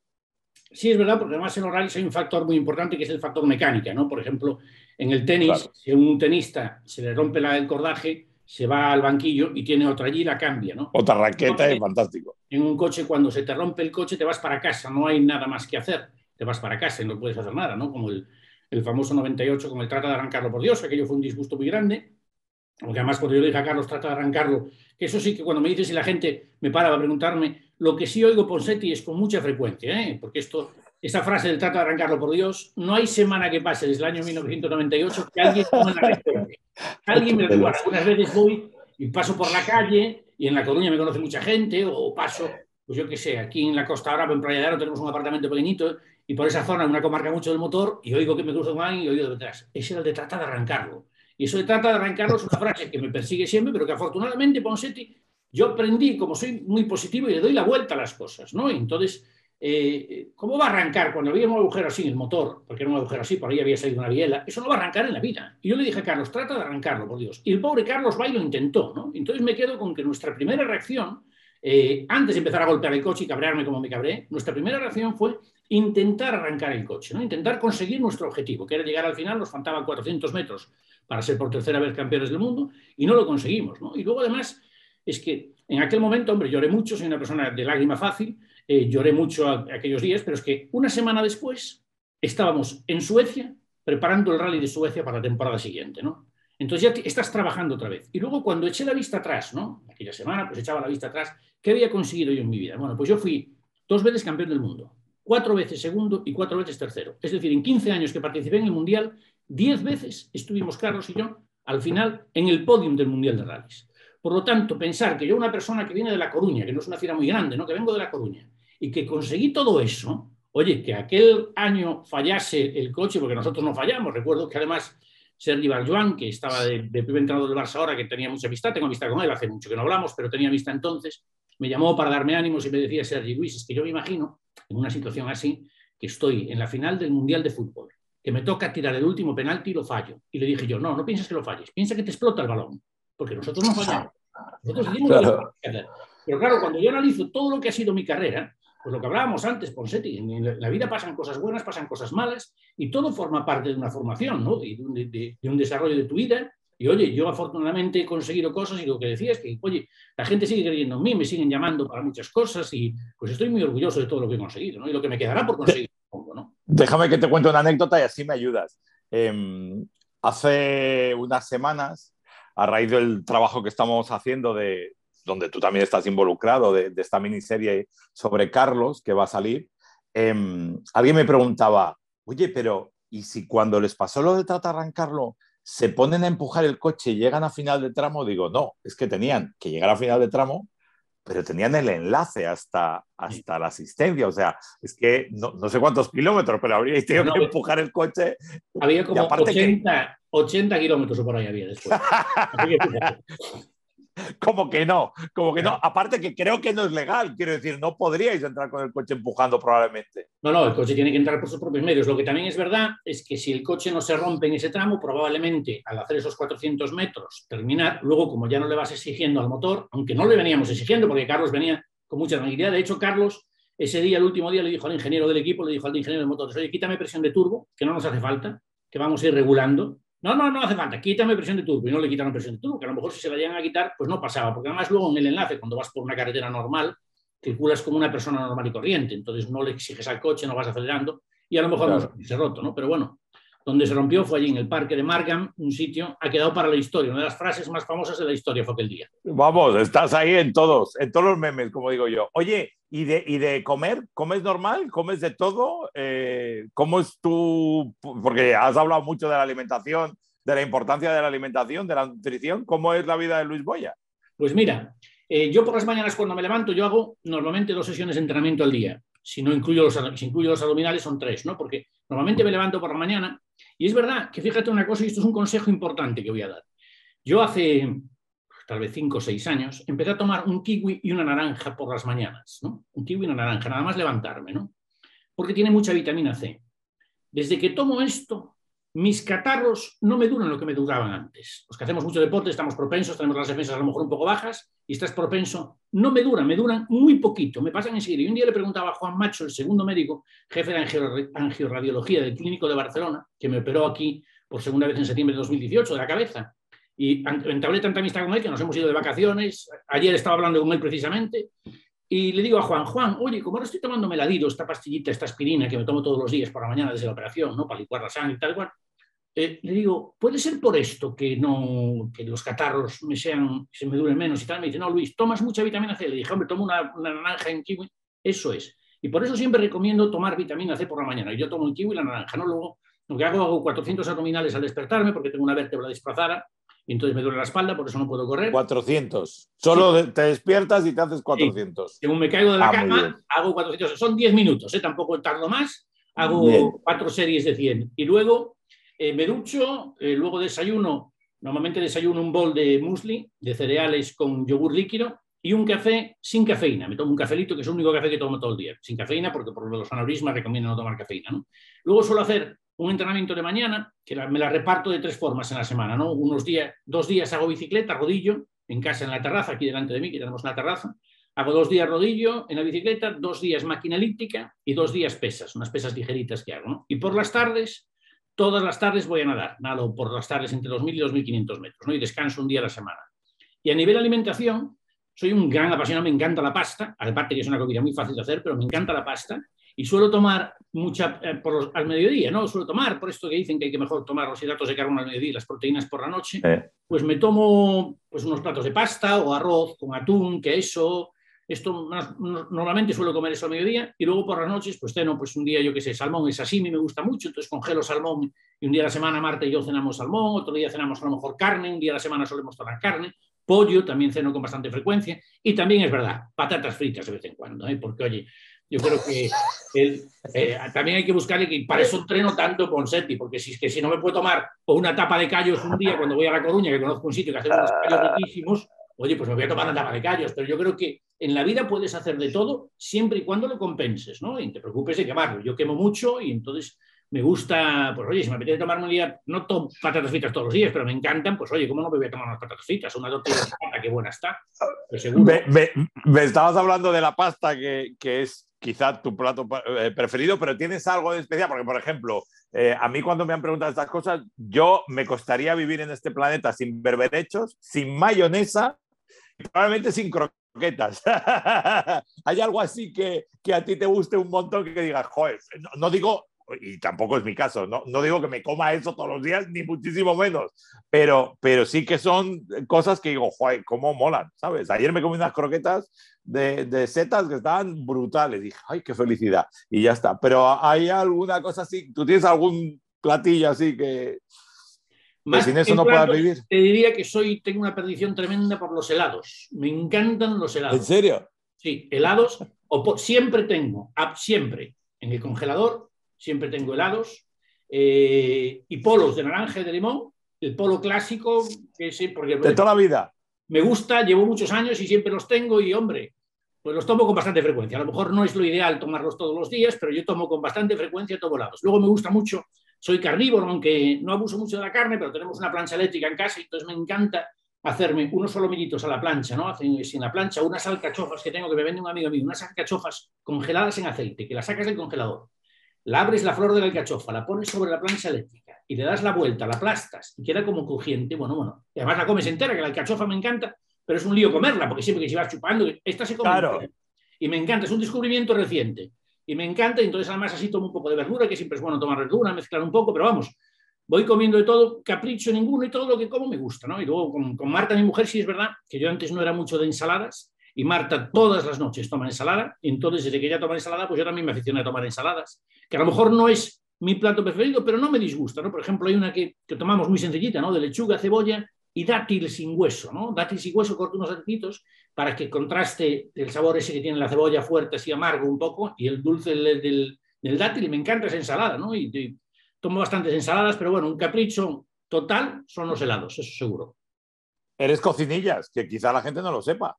Sí, es verdad, porque además en los rallies hay un factor muy importante que es el factor mecánica, ¿no? Por ejemplo, en el tenis, si a un tenista se le rompe la, el cordaje, se va al banquillo y tiene otra allí y la cambia, ¿no? Otra raqueta es fantástico. En un coche, cuando se te rompe el coche, te vas para casa, no hay nada más que hacer. Te vas para casa y no puedes hacer nada, ¿no? Como el, el famoso 98 con el trata de arrancarlo por Dios, aquello fue un disgusto muy grande. Porque además, cuando yo le dije a Carlos, trata de arrancarlo, que eso sí que cuando me dices y la gente me para a preguntarme, lo que sí oigo Ponsetti es con mucha frecuencia, ¿eh? porque esto esa frase del trato de arrancarlo por Dios, no hay semana que pase desde el año 1998 que alguien no me la recuerde. Alguien me recuerda. Algunas veces voy y paso por la calle y en La Coruña me conoce mucha gente o paso, pues yo qué sé, aquí en la Costa Brava, en Playa de Aro, tenemos un apartamento pequeñito y por esa zona, una comarca mucho del motor y oigo que me cruzo un y oigo detrás. Ese era el de trata de arrancarlo. Y eso de trata de arrancarlo es una frase que me persigue siempre, pero que afortunadamente, Ponsetti, yo aprendí, como soy muy positivo, y le doy la vuelta a las cosas, ¿no? Y entonces eh, ¿cómo va a arrancar cuando había un agujero así en el motor? Porque era un agujero así, por ahí había salido una biela. Eso no va a arrancar en la vida. Y yo le dije a Carlos, trata de arrancarlo, por Dios. Y el pobre Carlos va y lo intentó, ¿no? Entonces me quedo con que nuestra primera reacción, eh, antes de empezar a golpear el coche y cabrearme como me cabré, nuestra primera reacción fue intentar arrancar el coche. Intentar conseguir nuestro objetivo, que era llegar al final, nos faltaban 400 metros para ser por tercera vez campeones del mundo, y no lo conseguimos. Y luego además es que en aquel momento, hombre, lloré mucho, soy una persona de lágrima fácil, eh, lloré mucho aquellos días, pero es que una semana después estábamos en Suecia preparando el rally de Suecia para la temporada siguiente, ¿no? Entonces ya estás trabajando otra vez. Y luego cuando eché la vista atrás, ¿no? Aquella semana, pues echaba la vista atrás, ¿qué había conseguido yo en mi vida? Bueno, pues yo fui dos veces campeón del mundo, cuatro veces segundo y cuatro veces tercero. Es decir, en 15 años que participé en el Mundial, 10 veces estuvimos Carlos y yo al final en el podium del Mundial de Rallys. Por lo tanto, pensar que yo, una persona que viene de La Coruña, que no es una ciudad muy grande, ¿no? que vengo de La Coruña, y que conseguí todo eso, oye, que aquel año fallase el coche, porque nosotros no fallamos, recuerdo que además Sergi Barjuan, que estaba de, de primer entrenador del Barça ahora, que tenía mucha amistad, tengo amistad con él, hace mucho que no hablamos, pero tenía amistad entonces, me llamó para darme ánimos y me decía Sergi Luis, es que yo me imagino, en una situación así, que estoy en la final del Mundial de Fútbol, que me toca tirar el último penalti y lo fallo. Y le dije yo, no, no pienses que lo falles, piensa que te explota el balón, porque nosotros no fallamos. Nosotros claro. Pero claro, cuando yo analizo todo lo que ha sido mi carrera, pues lo que hablábamos antes, Ponsetti, en la vida pasan cosas buenas, pasan cosas malas, y todo forma parte de una formación, ¿no? Y de, un desarrollo de tu vida. Y oye, yo afortunadamente he conseguido cosas y lo que decía que, oye, la gente sigue creyendo en mí, me siguen llamando para muchas cosas y pues estoy muy orgulloso de todo lo que he conseguido, ¿no? Y lo que me quedará por conseguir. ¿no? Déjame que te cuente una anécdota y así me ayudas. Em, hace unas semanas, a raíz del trabajo que estamos haciendo de, donde tú también estás involucrado, de, esta miniserie sobre Carlos que va a salir, em, alguien me preguntaba, oye, pero ¿y si cuando les pasó lo de tratar de arrancarlo, se ponen a empujar el coche y llegan a final de tramo? Digo, no, es que tenían que llegar a final de tramo, pero tenían el enlace hasta, hasta la asistencia. O sea, es que no, sé cuántos kilómetros, pero habría tenido que empujar el coche. Había como 80, 80 kilómetros o por ahí había después. (laughs) como que no, como que no. Aparte que creo que no es legal, quiero decir, no podríais entrar con el coche empujando probablemente. No, no, el coche tiene que entrar por sus propios medios. Lo que también es verdad es que si el coche no se rompe en ese tramo, probablemente al hacer esos 400 metros, terminar, luego como ya no le vas exigiendo al motor, aunque no le veníamos exigiendo, porque Carlos venía con mucha tranquilidad. De hecho, Carlos, ese día, el último día, le dijo al ingeniero del equipo, le dijo al ingeniero de motores, oye, quítame presión de turbo, que no nos hace falta, que vamos a ir regulando no, no, no hace falta, quítame presión de turbo. Y no le quitaron presión de turbo, que a lo mejor si se la llegan a quitar, pues no pasaba. Porque además luego en el enlace, cuando vas por una carretera normal, circulas como una persona normal y corriente. Entonces no le exiges al coche, no vas acelerando y a lo mejor no se roto, ¿no? Pero bueno, donde se rompió fue allí en el parque de Markham, un sitio, ha quedado para la historia. Una de las frases más famosas de la historia fue aquel día. Vamos, estás ahí en todos, en todos los memes, como digo yo. Oye, ¿y de, y de comer? ¿Comes normal? ¿Comes de todo? Eh, ¿Cómo es tu...? Porque has hablado mucho de la alimentación, de la importancia de la alimentación, de la nutrición. ¿Cómo es la vida de Luis Boya? Pues mira, eh, yo por las mañanas cuando me levanto, yo hago normalmente dos sesiones de entrenamiento al día. Si no incluyo los, si incluyo los abdominales, son tres, ¿no? Porque normalmente me levanto por la mañana. Y es verdad que fíjate una cosa, y esto es un consejo importante que voy a dar. Yo hace tal vez cinco o seis años, empecé a tomar un kiwi y una naranja por las mañanas, ¿no? Un kiwi y una naranja, nada más levantarme, ¿no? Porque tiene mucha vitamina C. Desde que tomo esto, mis catarros no me duran lo que me duraban antes. Los que hacemos mucho deporte estamos propensos, tenemos las defensas a lo mejor un poco bajas y estás propenso. No me duran, me duran muy poquito, me pasan enseguida. Y un día le preguntaba a Juan Macho, el segundo médico, jefe de angioradiología del Clínico de Barcelona, que me operó aquí por segunda vez en septiembre de 2018 de la cabeza. Y entablé tanta amistad con él que nos hemos ido de vacaciones. Ayer estaba hablando con él precisamente y le digo a Juan, Juan, oye, como ahora estoy tomando meladido, esta pastillita, esta aspirina que me tomo todos los días por la mañana desde la operación, ¿no? Para licuar la sangre y tal cual, eh, le digo, ¿puede ser por esto que, no, que los catarros me sean, se me duren menos y tal? Me dice, no, Luis, tomas mucha vitamina C. Le dije, hombre, tomo una, naranja en kiwi. Eso es. Y por eso siempre recomiendo tomar vitamina C por la mañana. Yo tomo el kiwi y la naranja, ¿no? Luego, lo que hago, hago 400 abdominales al despertarme porque tengo una vértebra desplazada y entonces me duele la espalda, por eso no puedo correr. 400. Solo te despiertas y te haces 400. Según me caigo de la ah, cama, hago 400. Son 10 minutos, ¿eh? tampoco tardo más. Hago cuatro series de 100. Y luego eh, me ducho, eh, luego desayuno. Normalmente desayuno un bol de muesli, de cereales con yogur líquido y un café sin cafeína. Me tomo un cafelito, que es el único café que tomo todo el día. Sin cafeína, porque por los aneurismas recomiendo no tomar cafeína. Luego suelo hacer un entrenamiento de mañana, que me la reparto de tres formas en la semana, ¿no? Unos días, dos días hago bicicleta, rodillo, en casa, en la terraza, aquí delante de mí, que tenemos una terraza. Hago dos días rodillo en la bicicleta, dos días máquina elíptica y dos días pesas, unas pesas ligeritas que hago. Y por las tardes, todas las tardes voy a nadar, nado por las tardes entre 2.000 y 2.500 metros, ¿no? Y descanso un día a la semana. Y a nivel de alimentación, soy un gran apasionado, me encanta la pasta, aparte que es una comida muy fácil de hacer, pero me encanta la pasta y suelo tomar mucha eh, por al mediodía, ¿no? Suelo tomar, por esto que dicen que hay que mejor tomar los hidratos de carbono al mediodía y las proteínas por la noche, pues me tomo pues unos platos de pasta o arroz con atún, queso. Esto normalmente suelo comer eso al mediodía y luego por las noches pues tengo pues un día yo que sé, salmón, es así, me gusta mucho, entonces congelo salmón y un día a la semana Marta y yo cenamos salmón, otro día cenamos a lo mejor carne, un día a la semana solemos tomar carne, pollo también ceno con bastante frecuencia y también es verdad, patatas fritas de vez en cuando, ¿eh? porque oye, yo creo que eh, también hay que buscarle que para eso entreno tanto Ponsetti, porque si, que si no me puedo tomar una tapa de callos un día cuando voy a La Coruña, que conozco un sitio que hace unos callos riquísimos, oye, pues me voy a tomar una tapa de callos, pero yo creo que en la vida puedes hacer de todo siempre y cuando lo compenses, ¿no? Y te preocupes de quemarlo. Yo quemo mucho y entonces me gusta, pues oye, si me apetece tomarme un día, no tomo patatas fritas todos los días, pero me encantan, pues oye, ¿cómo no me voy a tomar unas patatas fritas? Una tortilla de pata, qué buena está. Pues seguro. Me, estabas hablando de la pasta, que, que es quizá tu plato eh, preferido, pero tienes algo de especial, porque por ejemplo, eh, a mí cuando me han preguntado estas cosas, yo me costaría vivir en este planeta sin berberechos, sin mayonesa probablemente sin croquetas. (laughs) ¿Hay algo así que, que, a ti te guste un montón que digas, joder, no digo y tampoco es mi caso, no, no, digo que me coma eso todos los días, ni muchísimo menos, pero, pero sí que son cosas que digo, joder, cómo molan, ¿sabes? Ayer me comí unas croquetas de, de setas que estaban brutales, dije, ay, qué felicidad, y ya está. Pero hay alguna cosa así, ¿tú tienes algún platillo así que, Más sin eso no puedas vivir? Te diría que soy, tengo una perdición tremenda por los helados, me encantan los helados. ¿En serio? Sí, helados, o siempre tengo, siempre, en el congelador siempre tengo helados, eh, y polos de naranja y de limón, el polo clásico, que sí, porque... De toda la vida. Me gusta, llevo muchos años y siempre los tengo y, hombre, pues los tomo con bastante frecuencia. A lo mejor no es lo ideal tomarlos todos los días, pero yo tomo con bastante frecuencia todos helados. Luego me gusta mucho, soy carnívoro, aunque no abuso mucho de la carne, pero tenemos una plancha eléctrica en casa y entonces me encanta hacerme unos solomillitos a la plancha, ¿no? Sin la plancha, unas alcachofas que tengo que me vende un amigo mío, unas alcachofas congeladas en aceite, que las sacas del congelador la abres la flor de la alcachofa, la pones sobre la plancha eléctrica y le das la vuelta, la aplastas y queda como crujiente. Bueno, bueno. Y además la comes entera, que la alcachofa me encanta, pero es un lío comerla, porque siempre que se va chupando, esta se come. Claro. Y me encanta, es un descubrimiento reciente. Y me encanta, entonces además así tomo un poco de verdura, que siempre es bueno tomar verdura, mezclar un poco, pero vamos, voy comiendo de todo, capricho ninguno y todo lo que como me gusta, ¿no? Y luego con, con Marta, mi mujer, sí es verdad que yo antes no era mucho de ensaladas, y Marta todas las noches toma ensalada, y entonces desde que ella toma ensalada, pues yo también me aficioné a tomar ensaladas, que a lo mejor no es mi plato preferido, pero no me disgusta, ¿no? Por ejemplo, hay una que, que tomamos muy sencillita, ¿no? De lechuga, cebolla y dátil sin hueso, ¿no? Dátil sin hueso, corto unos datitos para que contraste el sabor ese que tiene la cebolla fuerte, así amargo un poco, y el dulce del, del, del dátil, me encanta esa ensalada, ¿no? Y, y, tomo bastantes ensaladas, pero bueno, un capricho total son los helados, eso seguro. Eres cocinillas, que quizá la gente no lo sepa.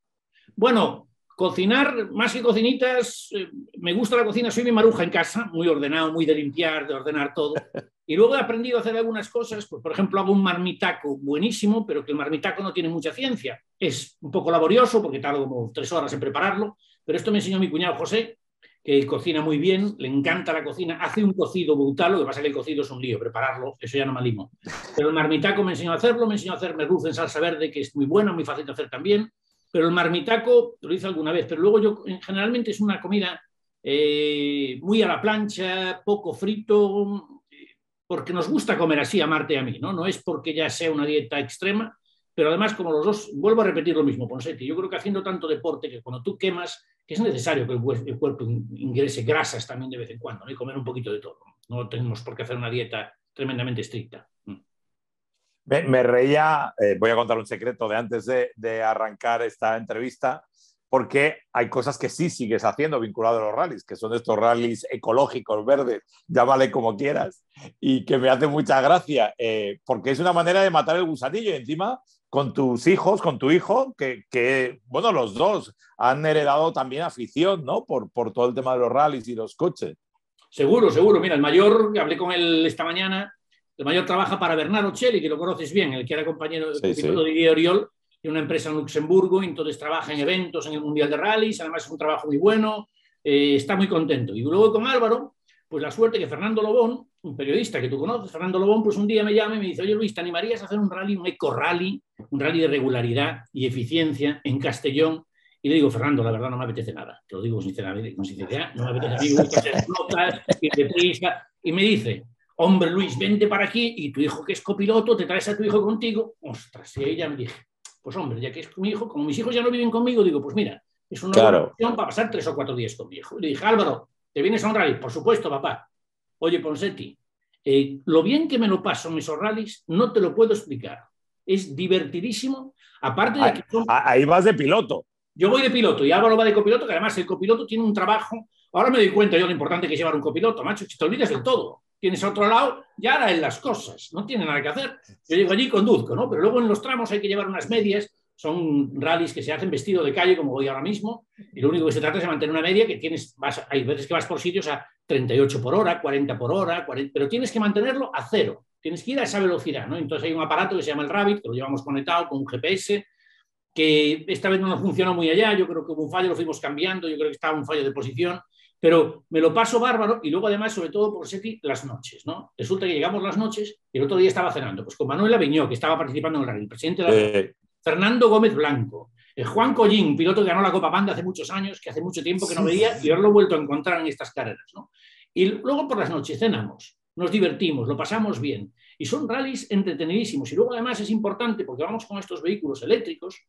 Bueno, cocinar, más que cocinitas, eh, me gusta la cocina, soy mi maruja en casa, muy ordenado, muy de limpiar, de ordenar todo. (laughs) Y luego he aprendido a hacer algunas cosas, pues, por ejemplo, hago un marmitaco buenísimo, pero que el marmitaco no tiene mucha ciencia. Es un poco laborioso porque tardo como tres horas en prepararlo, pero esto me enseñó mi cuñado José, que cocina muy bien, le encanta la cocina, hace un cocido brutal, lo que pasa es que el cocido es un lío, prepararlo, eso ya no me animo. (laughs) Pero el marmitaco me enseñó a hacerlo, me enseñó a hacer merluza en salsa verde, que es muy buena, muy fácil de hacer también, pero el marmitaco lo hice alguna vez, pero luego yo generalmente es una comida eh, muy a la plancha, poco frito, porque nos gusta comer así a Marte y a mí, ¿no? No es porque ya sea una dieta extrema, pero además como los dos, vuelvo a repetir lo mismo, Ponsetti, yo creo que haciendo tanto deporte que cuando tú quemas que es necesario que el, cuerpo ingrese grasas también de vez en cuando ¿no? y comer un poquito de todo. No tenemos por qué hacer una dieta tremendamente estricta. Me, reía, eh, voy a contar un secreto de antes de, arrancar esta entrevista, porque hay cosas que sí sigues haciendo vinculado a los rallies, que son estos rallies ecológicos, verdes, llámale como quieras, y que me hace mucha gracia, eh, porque es una manera de matar el gusanillo y encima con tus hijos, con tu hijo, que, bueno, los dos han heredado también afición, ¿no? Por todo el tema de los rallies y los coches. Seguro, seguro. Mira, el mayor, hablé con él esta mañana, el mayor trabaja para Bernardo Celli, que lo conoces bien, el que era compañero sí, sí. de Guillermo Oriol, en una empresa en Luxemburgo, entonces trabaja en eventos en el Mundial de Rallys, además es un trabajo muy bueno, eh, está muy contento. Y luego con Álvaro, pues la suerte que Fernando Lobón, un periodista que tú conoces, Fernando Lobón, pues un día me llama y me dice, oye Luis, ¿te animarías a hacer un rally, un eco-rally, un rally de regularidad y eficiencia en Castellón? Y le digo, Fernando, la verdad no me apetece nada, te lo digo sinceramente, con sinceridad, no me apetece a mí hacer notas, ir deprisa. Y me dice, hombre Luis, vente para aquí y tu hijo que es copiloto, te traes a tu hijo contigo. Ostras, y ella me dije, pues hombre, ya que es mi hijo, como mis hijos ya no viven conmigo, digo, pues mira, es una claro. opción para pasar tres o cuatro días con mi hijo. Y le dije, Álvaro, ¿te vienes a un rally? Por supuesto, papá. Oye, Ponsetti, eh, lo bien que me lo paso en esos rallies no te lo puedo explicar. Es divertidísimo. Aparte de que son... Ahí vas de piloto. Yo voy de piloto y Álvaro va de copiloto, que además el copiloto tiene un trabajo. Ahora me doy cuenta yo lo importante que es llevar un copiloto, macho. Si te olvidas del todo, tienes a otro lado, ya hará en las cosas, no tiene nada que hacer. Yo llego allí y conduzco, ¿no? Pero luego en los tramos hay que llevar unas medias. Son rallies que se hacen vestido de calle, como voy ahora mismo, y lo único que se trata es de mantener una media que tienes, vas, hay veces que vas por sitios a 38 por hora, 40 por hora, 40, pero tienes que mantenerlo a cero, tienes que ir a esa velocidad, ¿no? Entonces hay un aparato que se llama el Rabbit, que lo llevamos conectado con un GPS, que esta vez no nos funcionó muy allá, yo creo que hubo un fallo, lo fuimos cambiando, yo creo que estaba un fallo de posición, pero me lo paso bárbaro y luego además, sobre todo por Seti, las noches, ¿no? Resulta que llegamos las noches y el otro día estaba cenando, pues con Manuel Aviñó, que estaba participando en el rally, el presidente de la... Eh Fernando Gómez Blanco, eh, Juan Collín, piloto que ganó la Copa Panda hace muchos años, que hace mucho tiempo que no veía, y ahora lo he vuelto a encontrar en estas carreras. ¿no? Y luego por las noches cenamos, nos divertimos, lo pasamos bien. Y son rallies entretenidísimos. Y luego además es importante, porque vamos con estos vehículos eléctricos,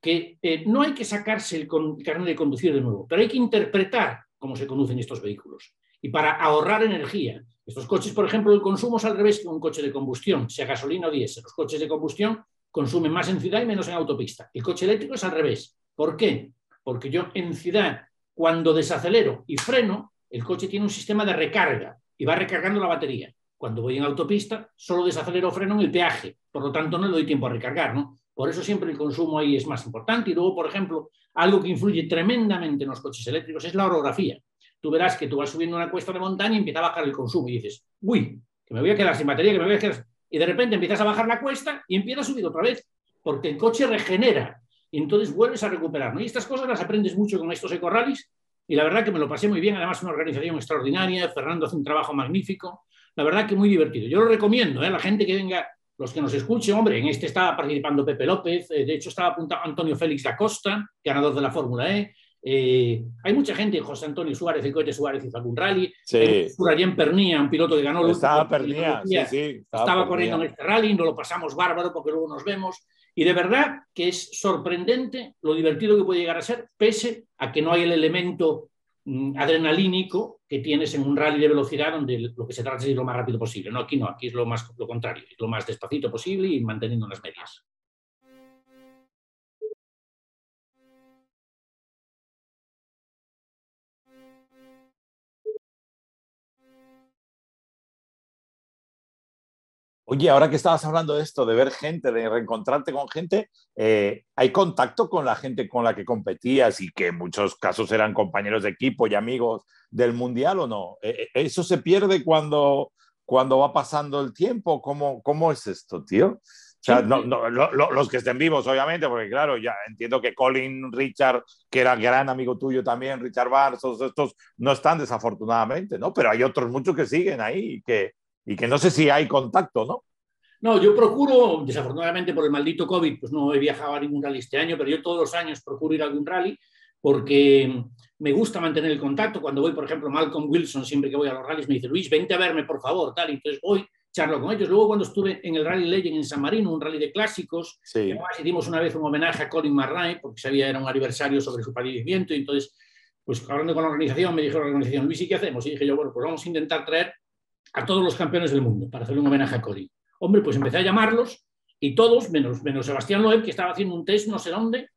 que eh, no hay que sacarse el, el carnet de conducir de nuevo, pero hay que interpretar cómo se conducen estos vehículos. Y para ahorrar energía, estos coches, por ejemplo, el consumo es al revés que un coche de combustión, sea gasolina o diésel. Los coches de combustión consumen más en ciudad y menos en autopista. El coche eléctrico es al revés. ¿Por qué? Porque yo en ciudad, cuando desacelero y freno, el coche tiene un sistema de recarga y va recargando la batería. Cuando voy en autopista, solo desacelero o freno en el peaje, por lo tanto no le doy tiempo a recargar, ¿no? Por eso siempre el consumo ahí es más importante. Y luego, por ejemplo, algo que influye tremendamente en los coches eléctricos es la orografía. Tú verás que tú vas subiendo una cuesta de montaña y empieza a bajar el consumo y dices, uy, que me voy a quedar sin batería, que me voy a quedar y de repente empiezas a bajar la cuesta y empiezas a subir otra vez, porque el coche regenera y entonces vuelves a recuperar. ¿no? Y estas cosas las aprendes mucho con estos ecorrallies y la verdad que me lo pasé muy bien, además una organización extraordinaria, Fernando hace un trabajo magnífico, la verdad que muy divertido. Yo lo recomiendo, ¿eh? la gente que venga, los que nos escuchen, hombre, en este estaba participando Pepe López, eh, de hecho estaba apuntado Antonio Félix da Costa, ganador de la Fórmula E, eh, hay mucha gente, José Antonio Suárez, el cohete Suárez hizo algún rally. Sí. Surayén Pernía, un piloto que ganó. Estaba Pernía, sí, sí. Estaba, estaba corriendo en este rally, nos lo pasamos bárbaro porque luego nos vemos. Y de verdad que es sorprendente lo divertido que puede llegar a ser, pese a que no hay el elemento mm, adrenalínico que tienes en un rally de velocidad donde lo que se trata es ir lo más rápido posible. No, aquí no, aquí es lo, más, lo contrario, lo más despacito posible y manteniendo las medias. Oye, ahora que estabas hablando de esto, de ver gente, de reencontrarte con gente, eh, ¿hay contacto con la gente con la que competías y que en muchos casos eran compañeros de equipo y amigos del Mundial o no? Eh, eh, ¿Eso se pierde cuando, cuando va pasando el tiempo? ¿Cómo, cómo es esto, tío? O sea, no, no, los que estén vivos, obviamente, porque claro, ya entiendo que Colin Richard, que era gran amigo tuyo también, Richard Barnes, todos estos no están desafortunadamente, ¿no? Pero hay otros muchos que siguen ahí y que, y que no sé si hay contacto, ¿no? No, yo procuro, desafortunadamente por el maldito COVID, pues no he viajado a ningún rally este año, pero yo todos los años procuro ir a algún rally porque me gusta mantener el contacto. Cuando voy, por ejemplo, Malcolm Wilson, siempre que voy a los rallies, me dice, Luis, vente a verme, por favor, tal. Y entonces voy, charlo con ellos. Luego, cuando estuve en el Rally Legend en San Marino, un rally de clásicos, sí. además hicimos una vez un homenaje a Colin McRae, porque sabía era un aniversario sobre su fallecimiento, y entonces, pues hablando con la organización, me dijo la organización, Luis, ¿y qué hacemos? Y dije yo, bueno, pues vamos a intentar traer a todos los campeones del mundo para hacerle un homenaje a Cody. Hombre, pues empecé a llamarlos y todos, menos, menos Sebastián Loeb, que estaba haciendo un test no sé dónde.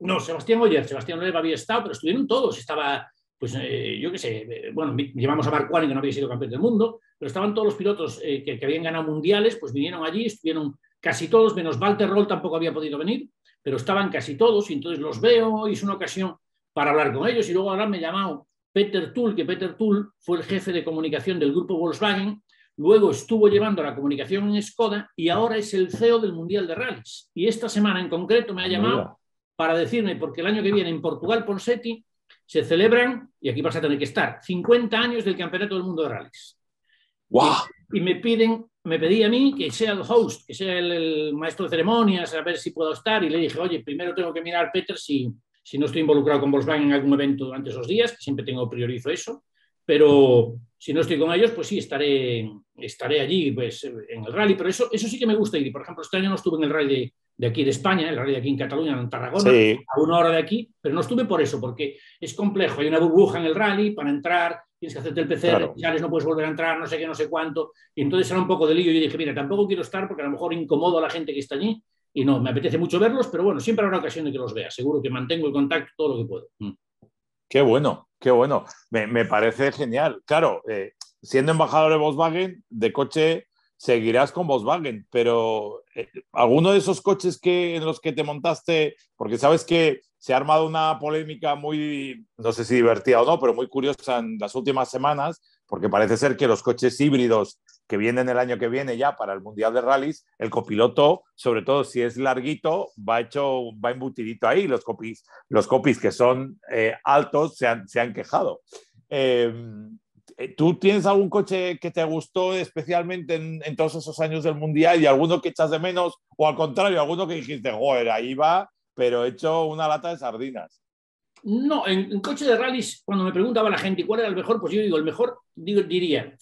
No, Sebastián Oyer, Sebastián Loeb había estado, pero estuvieron todos. Estaba, pues eh, yo qué sé, eh, bueno, llevamos a Warren, que no había sido campeón del mundo, pero estaban todos los pilotos eh, que, que, habían ganado mundiales, pues vinieron allí, estuvieron casi todos, menos Walter Roll tampoco había podido venir, pero estaban casi todos y entonces los veo y es una ocasión para hablar con ellos y luego ahora me he llamado Peter Tull, que Peter Tull fue el jefe de comunicación del grupo Volkswagen, luego estuvo llevando la comunicación en Skoda y ahora es el CEO del Mundial de Rallys. Y esta semana en concreto me ha llamado para decirme, porque el año que viene en Portugal, Ponsetti, se celebran, y aquí vas a tener que estar, 50 años del Campeonato del Mundo de Rallys. ¡Wow! Y, y me piden, me pedí a mí que sea el host, que sea el, el, maestro de ceremonias, a ver si puedo estar, y le dije, oye, primero tengo que mirar, Peter, si, si no estoy involucrado con Volkswagen en algún evento durante esos días, que siempre tengo priorizo eso, pero si no estoy con ellos, pues sí, estaré, estaré allí pues, en el rally, pero eso, eso sí que me gusta ir. Por ejemplo, este año no estuve en el rally de, de aquí de España, el rally de aquí en Cataluña, en Tarragona, sí. a una hora de aquí, pero no estuve por eso, porque es complejo, hay una burbuja en el rally para entrar, tienes que hacerte el PCR, claro. no puedes volver a entrar, no sé qué, no sé cuánto, y entonces era un poco de lío, y yo dije, mira, tampoco quiero estar porque a lo mejor incomodo a la gente que está allí, y no, me apetece mucho verlos, pero bueno, siempre habrá ocasión de que los vea. Seguro que mantengo el contacto todo lo que puedo. Mm. Qué bueno, qué bueno. Me, me parece genial. Claro, eh, siendo embajador de Volkswagen, de coche seguirás con Volkswagen, pero eh, alguno de esos coches que, en los que te montaste, porque sabes que se ha armado una polémica muy, no sé si divertida o no, pero muy curiosa en las últimas semanas, porque parece ser que los coches híbridos que vienen el año que viene ya para el Mundial de Rallys, el copiloto, sobre todo si es larguito, va hecho, va embutidito ahí. Los copies, los copies que son eh, altos se han, se han quejado. Eh, ¿Tú tienes algún coche que te gustó especialmente en, en, todos esos años del Mundial y alguno que echas de menos? O al contrario, alguno que dijiste, joder, ahí va, pero he hecho una lata de sardinas. No, en, en coche de rallies, cuando me preguntaba la gente cuál era el mejor, pues yo digo, el mejor, diría,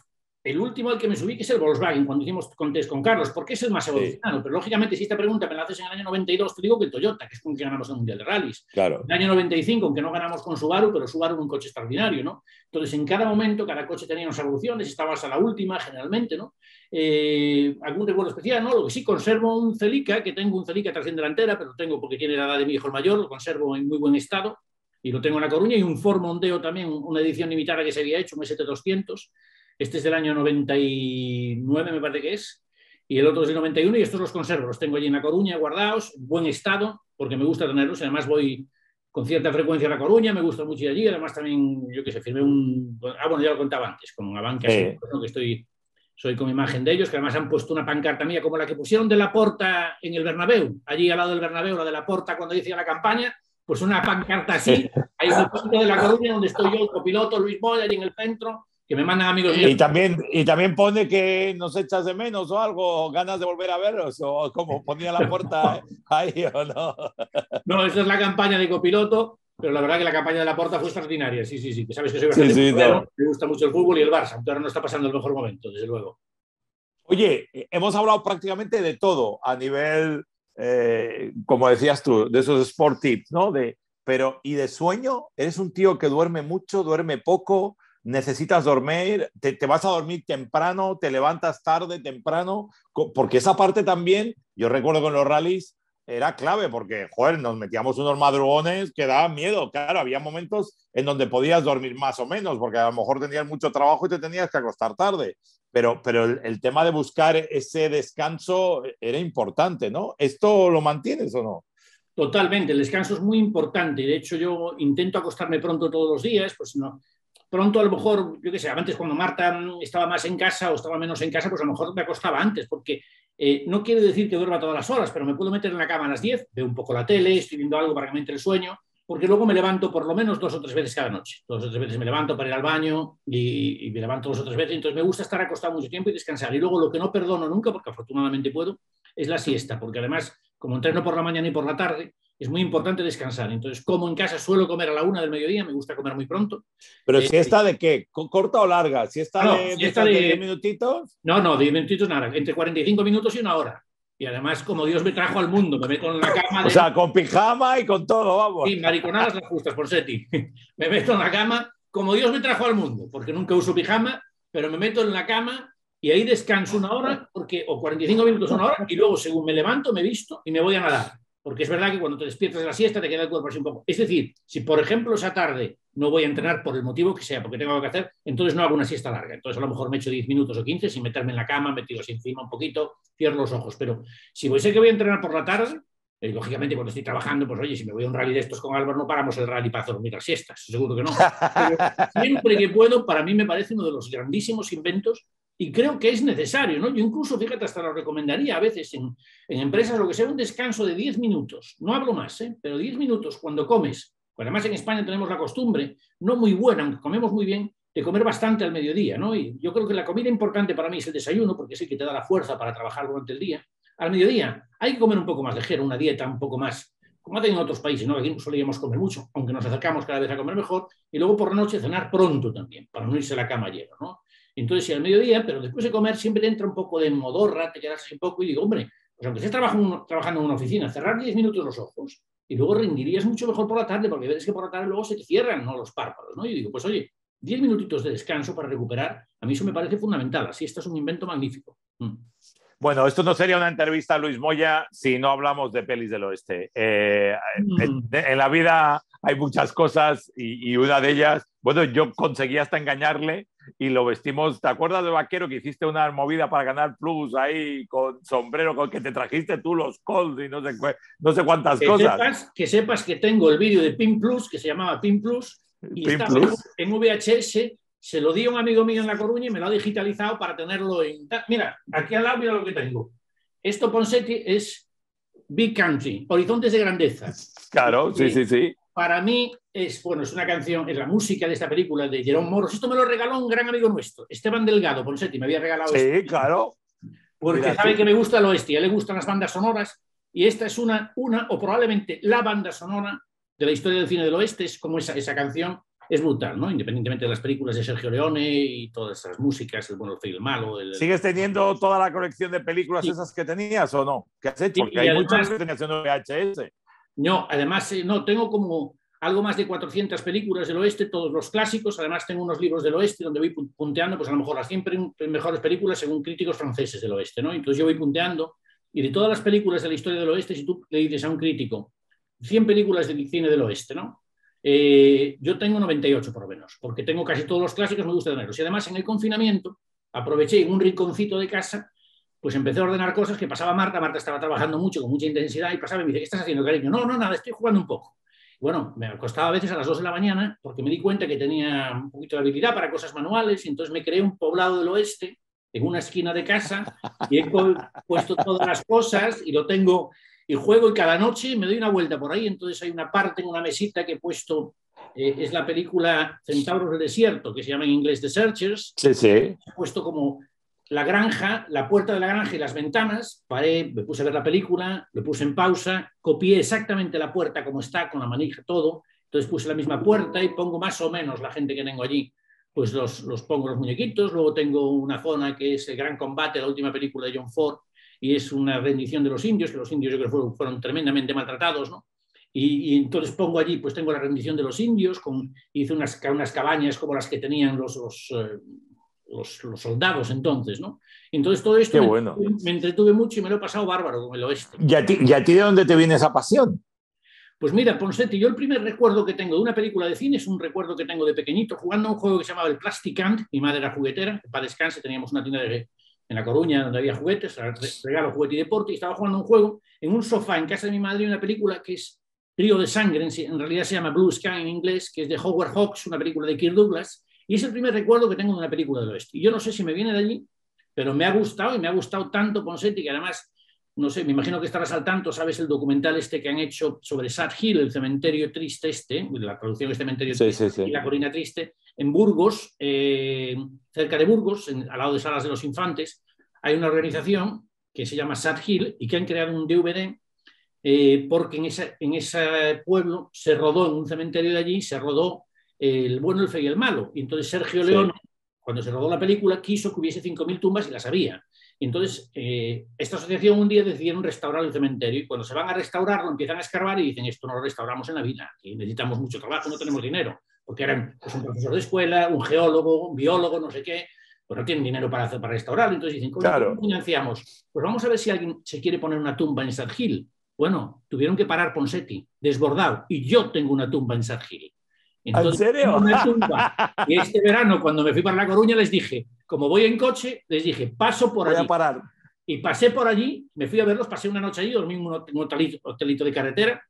el último al que me subí, que es el Volkswagen, cuando hicimos contest con Carlos, porque es el más evolucionado. Sí. Pero lógicamente, si esta pregunta me la haces en el año 92, te digo que el Toyota, que es con el que ganamos el Mundial de Rallys. Claro. En el año 95, aunque no ganamos con Subaru, pero Subaru es un coche extraordinario, ¿no? Entonces, en cada momento, cada coche tenía unas evoluciones, estabas a la última, generalmente, ¿no? Eh, algún recuerdo especial, ¿no? Lo que sí, conservo un Celica, que tengo un Celica tracción delantera, pero lo tengo porque tiene la edad de mi hijo el mayor, lo conservo en muy buen estado y lo tengo en La Coruña, y un Ford Mondeo también, una edición limitada que se había hecho, un ST200, este es del año 99, me parece que es, y el otro es del 91, y estos los conservo, los tengo allí en La Coruña, guardados, en buen estado, porque me gusta tenerlos, y además voy con cierta frecuencia a La Coruña, me gusta mucho ir allí, además también, yo que sé, firmé un... Ah, bueno, ya lo contaba antes, con una banca, sí. así, que estoy, soy con imagen de ellos, que además han puesto una pancarta mía como la que pusieron de la Porta en el Bernabéu, allí al lado del Bernabéu, la de la Porta cuando hice la campaña, pues una pancarta así, ahí en el punto de La Coruña, donde estoy yo, el copiloto Luis Moya, allí en el centro, que me mandan amigos míos. Y también, y también pone que nos echas de menos o algo, ganas de volver a veros, o como ponía la puerta (laughs) ahí o no. No, esa es la campaña de copiloto, pero la verdad que la campaña de la puerta fue extraordinaria. Sí, sí, sí, que sabes que soy bastante sí, sí, no. me gusta mucho el fútbol y el Barça, ahora no está pasando el mejor momento, desde luego. Oye, hemos hablado prácticamente de todo a nivel, eh, como decías tú, de esos sport tips, ¿no? De, pero, ¿y de sueño? ¿Eres un tío que duerme mucho, duerme poco? Necesitas dormir, te, vas a dormir temprano, te levantas tarde, temprano, porque esa parte también, yo recuerdo con los rallies, era clave porque, joder, nos metíamos unos madrugones que daban miedo. Claro, había momentos en donde podías dormir más o menos, porque a lo mejor tenías mucho trabajo y te tenías que acostar tarde. Pero, pero el, el tema de buscar ese descanso era importante, ¿no? ¿Esto lo mantienes o no? Totalmente, el descanso es muy importante. De hecho, yo intento acostarme pronto todos los días, pues no, pronto a lo mejor, yo qué sé, antes cuando Marta estaba más en casa o estaba menos en casa, pues a lo mejor me acostaba antes, porque eh, no quiere decir que duerma todas las horas, pero me puedo meter en la cama a las 10, veo un poco la tele, estoy viendo algo para que me entre el sueño, porque luego me levanto por lo menos dos o tres veces cada noche. Dos o tres veces me levanto para ir al baño y, y me levanto dos o tres veces, entonces me gusta estar acostado mucho tiempo y descansar. Y luego lo que no perdono nunca, porque afortunadamente puedo, es la siesta, porque además, como entreno por la mañana y por la tarde, es muy importante descansar. Entonces, como en casa suelo comer a la una del mediodía, me gusta comer muy pronto. Pero si está de qué, ¿corta o larga? ¿Si está no, de, si de, 10 minutitos? No, no, 10 minutitos nada, entre 45 minutos y una hora. Y además, como Dios me trajo al mundo, me meto en la cama. De... O sea, con pijama y con todo, vamos. Sí, mariconadas las justas, por Seti. (laughs) me meto en la cama como Dios me trajo al mundo, porque nunca uso pijama, pero me meto en la cama y ahí descanso una hora, porque, o 45 minutos, una hora, y luego, según me levanto, me visto y me voy a nadar porque es verdad que cuando te despiertas de la siesta te queda el cuerpo así un poco. Es decir, si por ejemplo esa tarde no voy a entrenar por el motivo que sea, porque tengo algo que hacer, entonces no hago una siesta larga. Entonces a lo mejor me echo 10 minutos o 15 sin meterme en la cama, me tiro así encima un poquito, cierro los ojos. Pero si voy, sé que voy a entrenar por la tarde, eh, lógicamente cuando estoy trabajando, pues oye, si me voy a un rally de estos con Álvaro, no paramos el rally para dormir las siestas, seguro que no. (laughs) Pero siempre que puedo, para mí me parece uno de los grandísimos inventos y creo que es necesario, ¿no? Yo incluso, fíjate, hasta lo recomendaría a veces en, en empresas, lo que sea un descanso de 10 minutos, no hablo más, ¿eh? pero 10 minutos cuando comes, pues además en España tenemos la costumbre, no muy buena, aunque comemos muy bien, de comer bastante al mediodía, ¿no? Y yo creo que la comida importante para mí es el desayuno, porque es el que te da la fuerza para trabajar durante el día. Al mediodía hay que comer un poco más ligero, una dieta un poco más, como hacen en otros países, ¿no? Aquí solíamos comer mucho, aunque nos acercamos cada vez a comer mejor, y luego por la noche cenar pronto también, para no irse a la cama lleno, ¿no? Entonces, si al mediodía, pero después de comer siempre te entra un poco de modorra, te quedas un poco y digo, hombre, pues aunque estés trabajando, trabajando en una oficina, cerrar 10 minutos los ojos y luego rendirías mucho mejor por la tarde porque ves que por la tarde luego se te cierran ¿no? los párpados, ¿no? Y digo, pues oye, 10 minutitos de descanso para recuperar, a mí eso me parece fundamental, así esto es un invento magnífico. Mm. Bueno, esto no sería una entrevista a Luis Moya si no hablamos de pelis del oeste. Eh, mm. en, en, la vida hay muchas cosas y, y, una de ellas, bueno, yo conseguí hasta engañarle y lo vestimos. ¿Te acuerdas de vaquero que hiciste una movida para ganar plus ahí con sombrero, con que te trajiste tú los calls y no sé, no sé cuántas que cosas? Sepas, que sepas que tengo el vídeo de Pin Plus, que se llamaba Pin Plus, y Pin está Plus. En, en VHS. Se lo di a un amigo mío en La Coruña y me lo ha digitalizado para tenerlo en. Mira, aquí al lado, mira lo que tengo. Esto, Ponsetti, es Big Country, Horizontes de Grandeza. Claro, sí, sí, sí para mí es, bueno, es una canción, es la música de esta película de Jerón Moros. Esto me lo regaló un gran amigo nuestro, Esteban Delgado, Ponsetti, me había regalado Sí, esto. claro. Porque Mira, sabe sí. que me gusta el oeste, a él le gustan las bandas sonoras y esta es una, una o probablemente la banda sonora de la historia del cine del oeste, es como esa, esa canción, es brutal, ¿no? Independientemente de las películas de Sergio Leone y todas esas músicas, el bueno, el feo, el malo. El... ¿Sigues teniendo toda la colección de películas sí. esas que tenías o no? ¿Qué has hecho? Porque y hay además, muchas que tenías en VHS. No, además, eh, no, tengo como algo más de 400 películas del oeste, todos los clásicos. Además, tengo unos libros del oeste donde voy punteando, pues a lo mejor las 100 mejores películas según críticos franceses del oeste, ¿no? Entonces yo voy punteando y de todas las películas de la historia del oeste, si tú le dices a un crítico 100 películas del cine del oeste, ¿no? Eh, yo tengo 98 por lo menos, porque tengo casi todos los clásicos, me gusta tenerlos. Y además en el confinamiento aproveché en un rinconcito de casa, pues empecé a ordenar cosas que pasaba Marta, Marta estaba trabajando mucho, con mucha intensidad, y pasaba y me dice, ¿qué estás haciendo, cariño? No, no, nada, estoy jugando un poco. Bueno, me acostaba a veces a las 2 de la mañana porque me di cuenta que tenía un poquito de habilidad para cosas manuales y entonces me creé un poblado del oeste en una esquina de casa y he puesto todas las cosas y lo tengo y juego y cada noche me doy una vuelta por ahí. Entonces hay una parte en una mesita que he puesto, eh, es la película Centauros del Desierto, que se llama en inglés The Searchers. Sí, sí. He puesto como la granja, la puerta de la granja y las ventanas, paré, me puse a ver la película, lo puse en pausa, copié exactamente la puerta como está, con la manija, todo, entonces puse la misma puerta y pongo más o menos la gente que tengo allí, pues los, los pongo los muñequitos, luego tengo una zona que es el gran combate, la última película de John Ford, y es una rendición de los indios, que los indios yo creo fueron, tremendamente maltratados, ¿no? Y, entonces pongo allí, pues tengo la rendición de los indios, con, hice unas, unas cabañas como las que tenían los, los, eh, los, soldados entonces, ¿no? Entonces todo esto me, entretuve mucho y me lo he pasado bárbaro con el oeste. ¿Y a, ti, ¿Y a ti de dónde te viene esa pasión? Pues mira, Ponsetti, yo el primer recuerdo que tengo de una película de cine es un recuerdo que tengo de pequeñito, jugando a un juego que se llamaba el Plastic Ant. Mi madre era juguetera, para descanse, teníamos una tienda de, en La Coruña donde había juguetes, regalo, juguete y deporte, y estaba jugando un juego en un sofá en casa de mi madre, una película que es Río de Sangre, en realidad se llama Blue Sky en inglés, que es de Howard Hawks, una película de Kirk Douglas, y es el primer recuerdo que tengo de una película del oeste. Y yo no sé si me viene de allí, pero me ha gustado y me ha gustado tanto Ponsetti que además, no sé, me imagino que estarás al tanto, sabes el documental este que han hecho sobre Sad Hill, el cementerio triste este, la traducción es cementerio triste y la colina triste, en Burgos, eh, cerca de Burgos, al lado de Salas de los Infantes, hay una organización que se llama Sad Hill y que han creado un DVD eh, porque en, en ese pueblo se rodó, en un cementerio de allí, se rodó el bueno, el feo y el malo. Y entonces Sergio León, cuando se rodó la película, quiso que hubiese 5.000 tumbas y las había. Y entonces eh, esta asociación un día decidieron restaurar el cementerio y cuando se van a restaurarlo empiezan a escarbar y dicen esto no lo restauramos en la vida, que necesitamos mucho trabajo, no tenemos dinero, porque eran pues, un profesor de escuela, un geólogo, un biólogo, no sé qué, pues no tienen dinero para, hacer, para restaurarlo. Entonces dicen, ¿cómo financiamos? Pues vamos a ver si alguien se quiere poner una tumba en Sad Hill. Bueno, tuvieron que parar Ponsetti, desbordado, y yo tengo una tumba en Sad Hill. ¿En serio? Y (laughs) este verano, cuando me fui para La Coruña, les dije, como voy en coche, les dije, paso por allí. a parar. Y pasé por allí, me fui a verlos, pasé una noche allí, dormí en un hotelito, de carretera,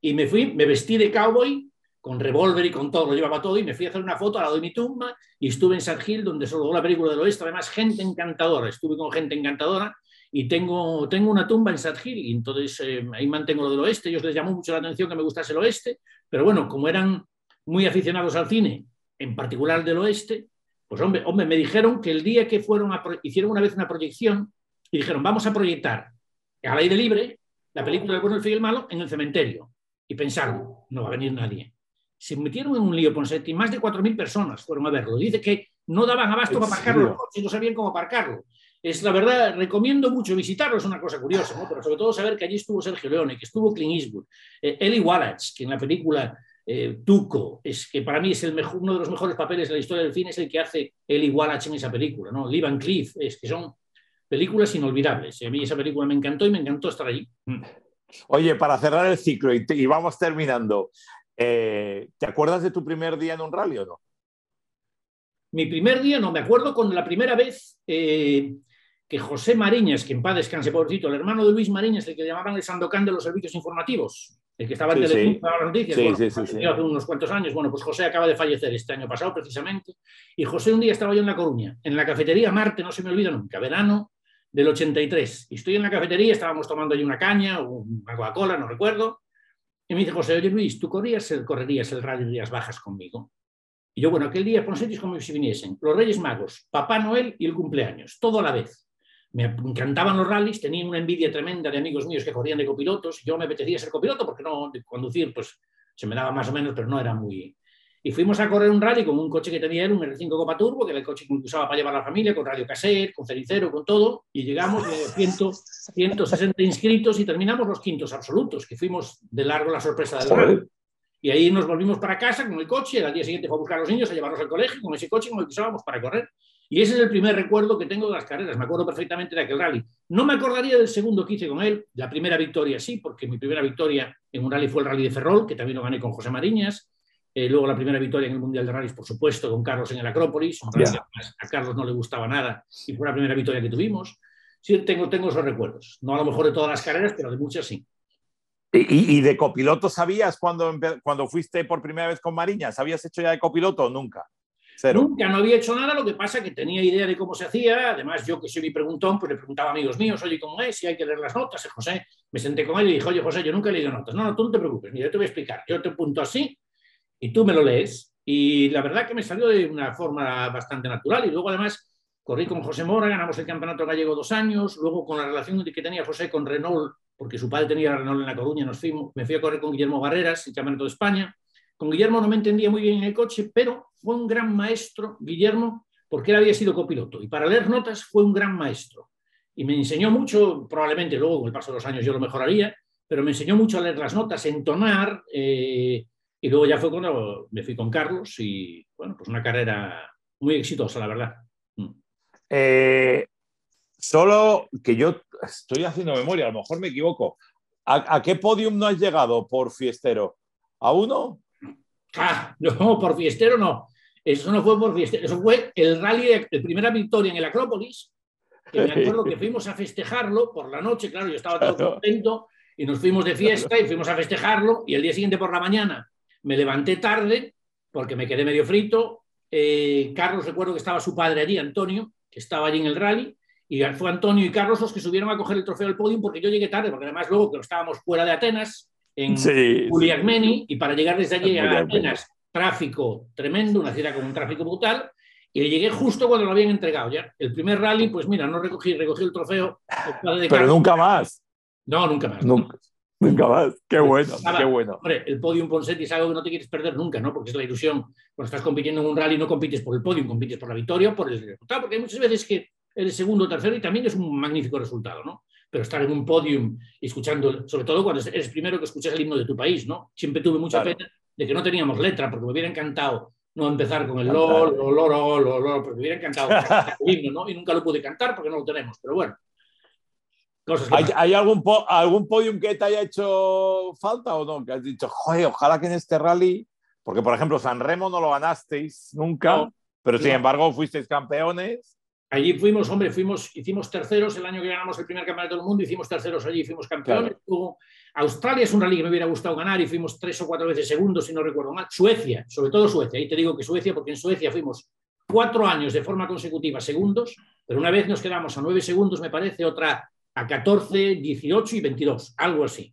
y me fui, me vestí de cowboy, con revólver y con todo, lo llevaba todo, y me fui a hacer una foto al lado de mi tumba, y estuve en San Gil, donde se rodó la película del oeste, además gente encantadora, estuve con gente encantadora, y tengo, tengo una tumba en Sad Hill, y entonces eh, ahí mantengo lo del oeste, ellos les llamó mucho la atención que me gustase el oeste, pero bueno, como eran muy aficionados al cine, en particular del oeste, pues hombre, hombre me dijeron que el día que fueron a hicieron una vez una proyección y dijeron, vamos a proyectar al aire libre la película del bueno, el feo y el malo en el cementerio. Y pensaron, no va a venir nadie. Se metieron en un lío, Ponsetti, más de 4.000 personas fueron a verlo. Dice que no daban abasto para aparcarlo los no sabían cómo aparcarlo. Es la verdad, recomiendo mucho visitarlo, es una cosa curiosa, ¿no? pero sobre todo saber que allí estuvo Sergio Leone, que estuvo Clint Eastwood, eh, Eli Wallach, que en la película eh, Tuco, es que para mí es el mejor, uno de los mejores papeles de la historia del cine, es el que hace el Wallach en esa película, ¿no? Lee Van Cleef, es que son películas inolvidables. A mí esa película me encantó y me encantó estar allí. Mm. Oye, para cerrar el ciclo y, vamos terminando, eh, ¿te acuerdas de tu primer día en un rally o no? Mi primer día, no, me acuerdo con la primera vez eh, que José Mariñas, que en paz descanse, pobrecito, el hermano de Luis Mariñas, el que llamaban el Sandocán de los servicios informativos, el que estaba en sí, Telemundo, las noticias, hace unos cuantos años. Bueno, pues José acaba de fallecer este año pasado, precisamente. Y José un día estaba yo en La Coruña, en la cafetería Marte, no se me olvida nunca, verano del 83. Y estoy en la cafetería, estábamos tomando allí una caña o una Coca-Cola, no recuerdo. Y me dice José, oye Luis, ¿tú corrías el, correrías el rally de días bajas conmigo? Y yo, bueno, aquel día, Ponsetis como si viniesen los Reyes Magos, Papá Noel y el cumpleaños, todo a la vez me encantaban los rallies, tenía una envidia tremenda de amigos míos que corrían de copilotos, yo me apetecía ser copiloto porque no conducir, pues se me daba más o menos, pero no era muy... Y fuimos a correr un rally con un coche que tenía él, un R5 Copa Turbo, que era el coche que usaba para llevar a la familia, con radio cassette, con cericero, con todo, y llegamos de 160 inscritos y terminamos los quintos absolutos, que fuimos de largo la sorpresa del rally. Y ahí nos volvimos para casa con el coche, al día siguiente fue a buscar a los niños, a llevarlos al colegio, con ese coche con el que usábamos para correr. Y ese es el primer recuerdo que tengo de las carreras. Me acuerdo perfectamente de aquel rally. No me acordaría del segundo que hice con él. La primera victoria sí, porque mi primera victoria en un rally fue el rally de Ferrol, que también lo gané con José Mariñas. Eh, luego la primera victoria en el Mundial de Rallys, por supuesto, con Carlos en el Acrópolis. A Carlos no le gustaba nada y fue la primera victoria que tuvimos. Sí, tengo, tengo esos recuerdos. No a lo mejor de todas las carreras, pero de muchas sí. ¿Y, de copiloto sabías cuando, cuando fuiste por primera vez con Mariñas? ¿Habías hecho ya de copiloto o nunca? Nunca no había hecho nada, lo que pasa que tenía idea de cómo se hacía. Además, yo que soy mi preguntón, pues le preguntaba a amigos míos, oye, ¿cómo es? Si hay que leer las notas. José, me senté con él y dije, oye, José, yo nunca he leído notas. No, no, tú no te preocupes, mira, yo te voy a explicar. Yo te punto así y tú me lo lees. Y la verdad que me salió de una forma bastante natural. Y luego, además, corrí con José Mora, ganamos el campeonato gallego dos años. Luego, con la relación que tenía José con Renault, porque su padre tenía Renault en La Coruña, nos fuimos, me fui a correr con Guillermo Barreras, el campeonato de España. Con Guillermo no me entendía muy bien en el coche, pero fue un gran maestro, Guillermo, porque él había sido copiloto. Y para leer notas fue un gran maestro. Y me enseñó mucho, probablemente luego con el paso de los años yo lo mejoraría, pero me enseñó mucho a leer las notas, entonar, eh, y luego ya fue cuando me fui con Carlos y, bueno, pues una carrera muy exitosa, la verdad. Mm. Eh, solo que yo estoy haciendo memoria, a lo mejor me equivoco. ¿A, qué podium no has llegado por fiestero? ¿A uno? Ah, (laughs) no, por fiestero no. Eso no fue por fiestero, eso fue el rally de, primera victoria en el Acrópolis, que me acuerdo que fuimos a festejarlo por la noche, claro, yo estaba todo contento, y nos fuimos de fiesta y fuimos a festejarlo, y el día siguiente por la mañana me levanté tarde porque me quedé medio frito. Eh, Carlos, recuerdo que estaba su padre allí, Antonio, que estaba allí en el rally, y fue Antonio y Carlos los que subieron a coger el trofeo del podium porque yo llegué tarde, porque además luego que estábamos fuera de Atenas, en sí, y para llegar desde allí a Atenas, tráfico tremendo, una ciudad con un tráfico brutal, y llegué justo cuando lo habían entregado ya. El primer rally, pues mira, no recogí, recogí el trofeo. Pero nunca más. No, nunca más. Nunca. Nunca más. Qué bueno, qué bueno. Hombre, el podium Ponsetti es algo que no te quieres perder nunca, ¿no? Porque es la ilusión. Cuando estás compitiendo en un rally no compites por el podium, compites por la victoria por el resultado, porque hay muchas veces que eres segundo o tercero y también es un magnífico resultado, ¿no? Pero estar en un podium y escuchando, sobre todo cuando eres primero que escuchas el himno de tu país, ¿no? Siempre tuve mucha pena de que no teníamos letra, porque me hubiera encantado no empezar con el LOL, LOL, LOL, LOL, porque me hubiera encantado (laughs) el himno, ¿no? Y nunca lo pude cantar porque no lo tenemos, pero bueno. ¿Hay, algún, algún podium que te haya hecho falta o no? Que has dicho, joder, ojalá que en este rally, porque por ejemplo San Remo no lo ganasteis nunca, pero sin embargo fuisteis campeones. Allí fuimos, hombre, fuimos, hicimos terceros el año que ganamos el primer campeonato del mundo, hicimos terceros allí, fuimos campeones. Australia es un rally que me hubiera gustado ganar y fuimos tres o cuatro veces segundos, si no recuerdo mal. Suecia, sobre todo Suecia, ahí te digo que Suecia, porque en Suecia fuimos cuatro años de forma consecutiva segundos, pero una vez nos quedamos a nueve segundos, me parece, otra a 14, 18 y 22, algo así.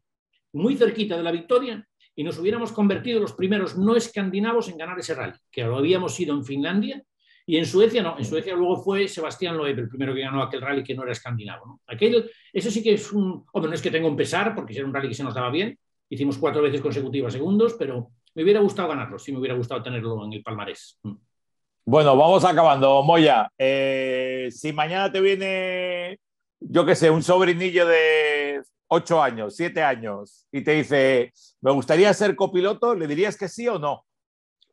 Muy cerquita de la victoria y nos hubiéramos convertido los primeros no escandinavos en ganar ese rally, que lo habíamos sido en Finlandia y en Suecia no. En Suecia luego fue Sebastián Loeb el primero que ganó aquel rally que no era escandinavo. ¿no? Aquel, eso sí que es un... Hombre, no es que tenga un pesar, porque era un rally que se nos daba bien. Hicimos cuatro veces consecutivas segundos, pero me hubiera gustado ganarlo, sí me hubiera gustado tenerlo en el palmarés. Mm. Bueno, vamos acabando. Moya, eh, si mañana te viene yo qué sé, un sobrinillo de 8 años, 7 años, y te dice, me gustaría ser copiloto, ¿le dirías que sí o no?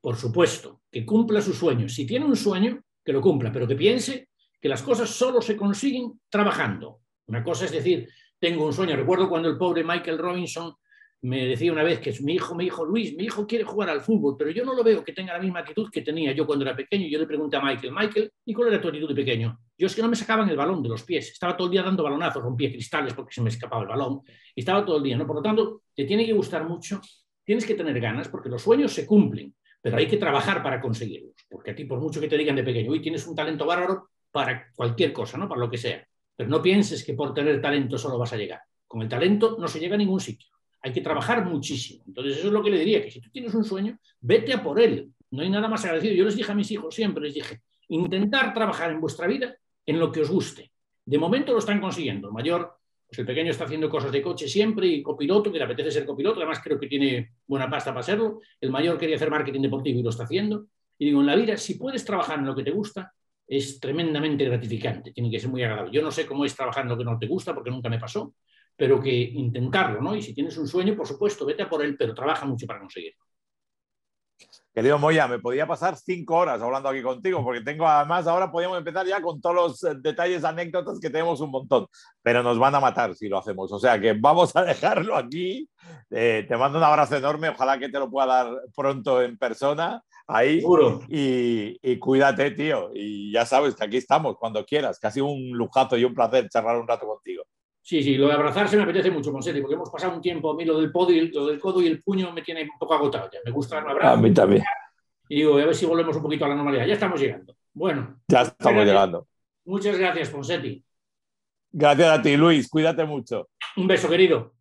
Por supuesto, que cumpla su sueño. Si tiene un sueño, que lo cumpla, pero que piense que las cosas solo se consiguen trabajando. Una cosa es decir, tengo un sueño. Recuerdo cuando el pobre Michael Robinson me decía una vez que es mi hijo, mi hijo Luis, mi hijo quiere jugar al fútbol, pero yo no lo veo que tenga la misma actitud que tenía yo cuando era pequeño. Yo le pregunté a Michael, Michael, ¿y cuál era tu actitud de pequeño? Yo es que no me sacaban el balón de los pies, estaba todo el día dando balonazos, rompía cristales porque se me escapaba el balón, y estaba todo el día, ¿no? Por lo tanto, te tiene que gustar mucho, tienes que tener ganas, porque los sueños se cumplen, pero hay que trabajar para conseguirlos, porque a ti, por mucho que te digan de pequeño, hoy tienes un talento bárbaro para cualquier cosa, ¿no? Para lo que sea, pero no pienses que por tener talento solo vas a llegar. Con el talento no se llega a ningún sitio hay que trabajar muchísimo. Entonces, eso es lo que le diría, que si tú tienes un sueño, vete a por él. No hay nada más agradecido. Yo les dije a mis hijos siempre, les dije, intentar trabajar en vuestra vida en lo que os guste. De momento lo están consiguiendo. El mayor, pues el pequeño está haciendo cosas de coche siempre y copiloto, que le apetece ser copiloto, además creo que tiene buena pasta para serlo. El mayor quería hacer marketing deportivo y lo está haciendo. Y digo, en la vida, si puedes trabajar en lo que te gusta, es tremendamente gratificante, tiene que ser muy agradable. Yo no sé cómo es trabajar en lo que no te gusta, porque nunca me pasó, pero que intentarlo, ¿no? Y si tienes un sueño, por supuesto, vete a por él, pero trabaja mucho para conseguirlo. Querido Moya, me podía pasar cinco horas hablando aquí contigo, porque tengo además, ahora podríamos empezar ya con todos los eh, detalles, anécdotas que tenemos un montón, pero nos van a matar si lo hacemos. O sea que vamos a dejarlo aquí. Eh, te mando un abrazo enorme, ojalá que te lo pueda dar pronto en persona ahí. Y, y, cuídate, tío. Y ya sabes que aquí estamos cuando quieras, sido un lujazo y un placer charlar un rato contigo. Sí, sí, lo de abrazarse me apetece mucho, Monsetti, porque hemos pasado un tiempo, a mí lo del, podo y, lo del codo y el puño me tiene un poco agotado ya. Me gusta el abrazo. A mí también. Y digo, a ver si volvemos un poquito a la normalidad. Ya estamos llegando. Bueno. Ya estamos llegando. Muchas gracias, Ponsetti. Gracias a ti, Luis. Cuídate mucho. Un beso, querido.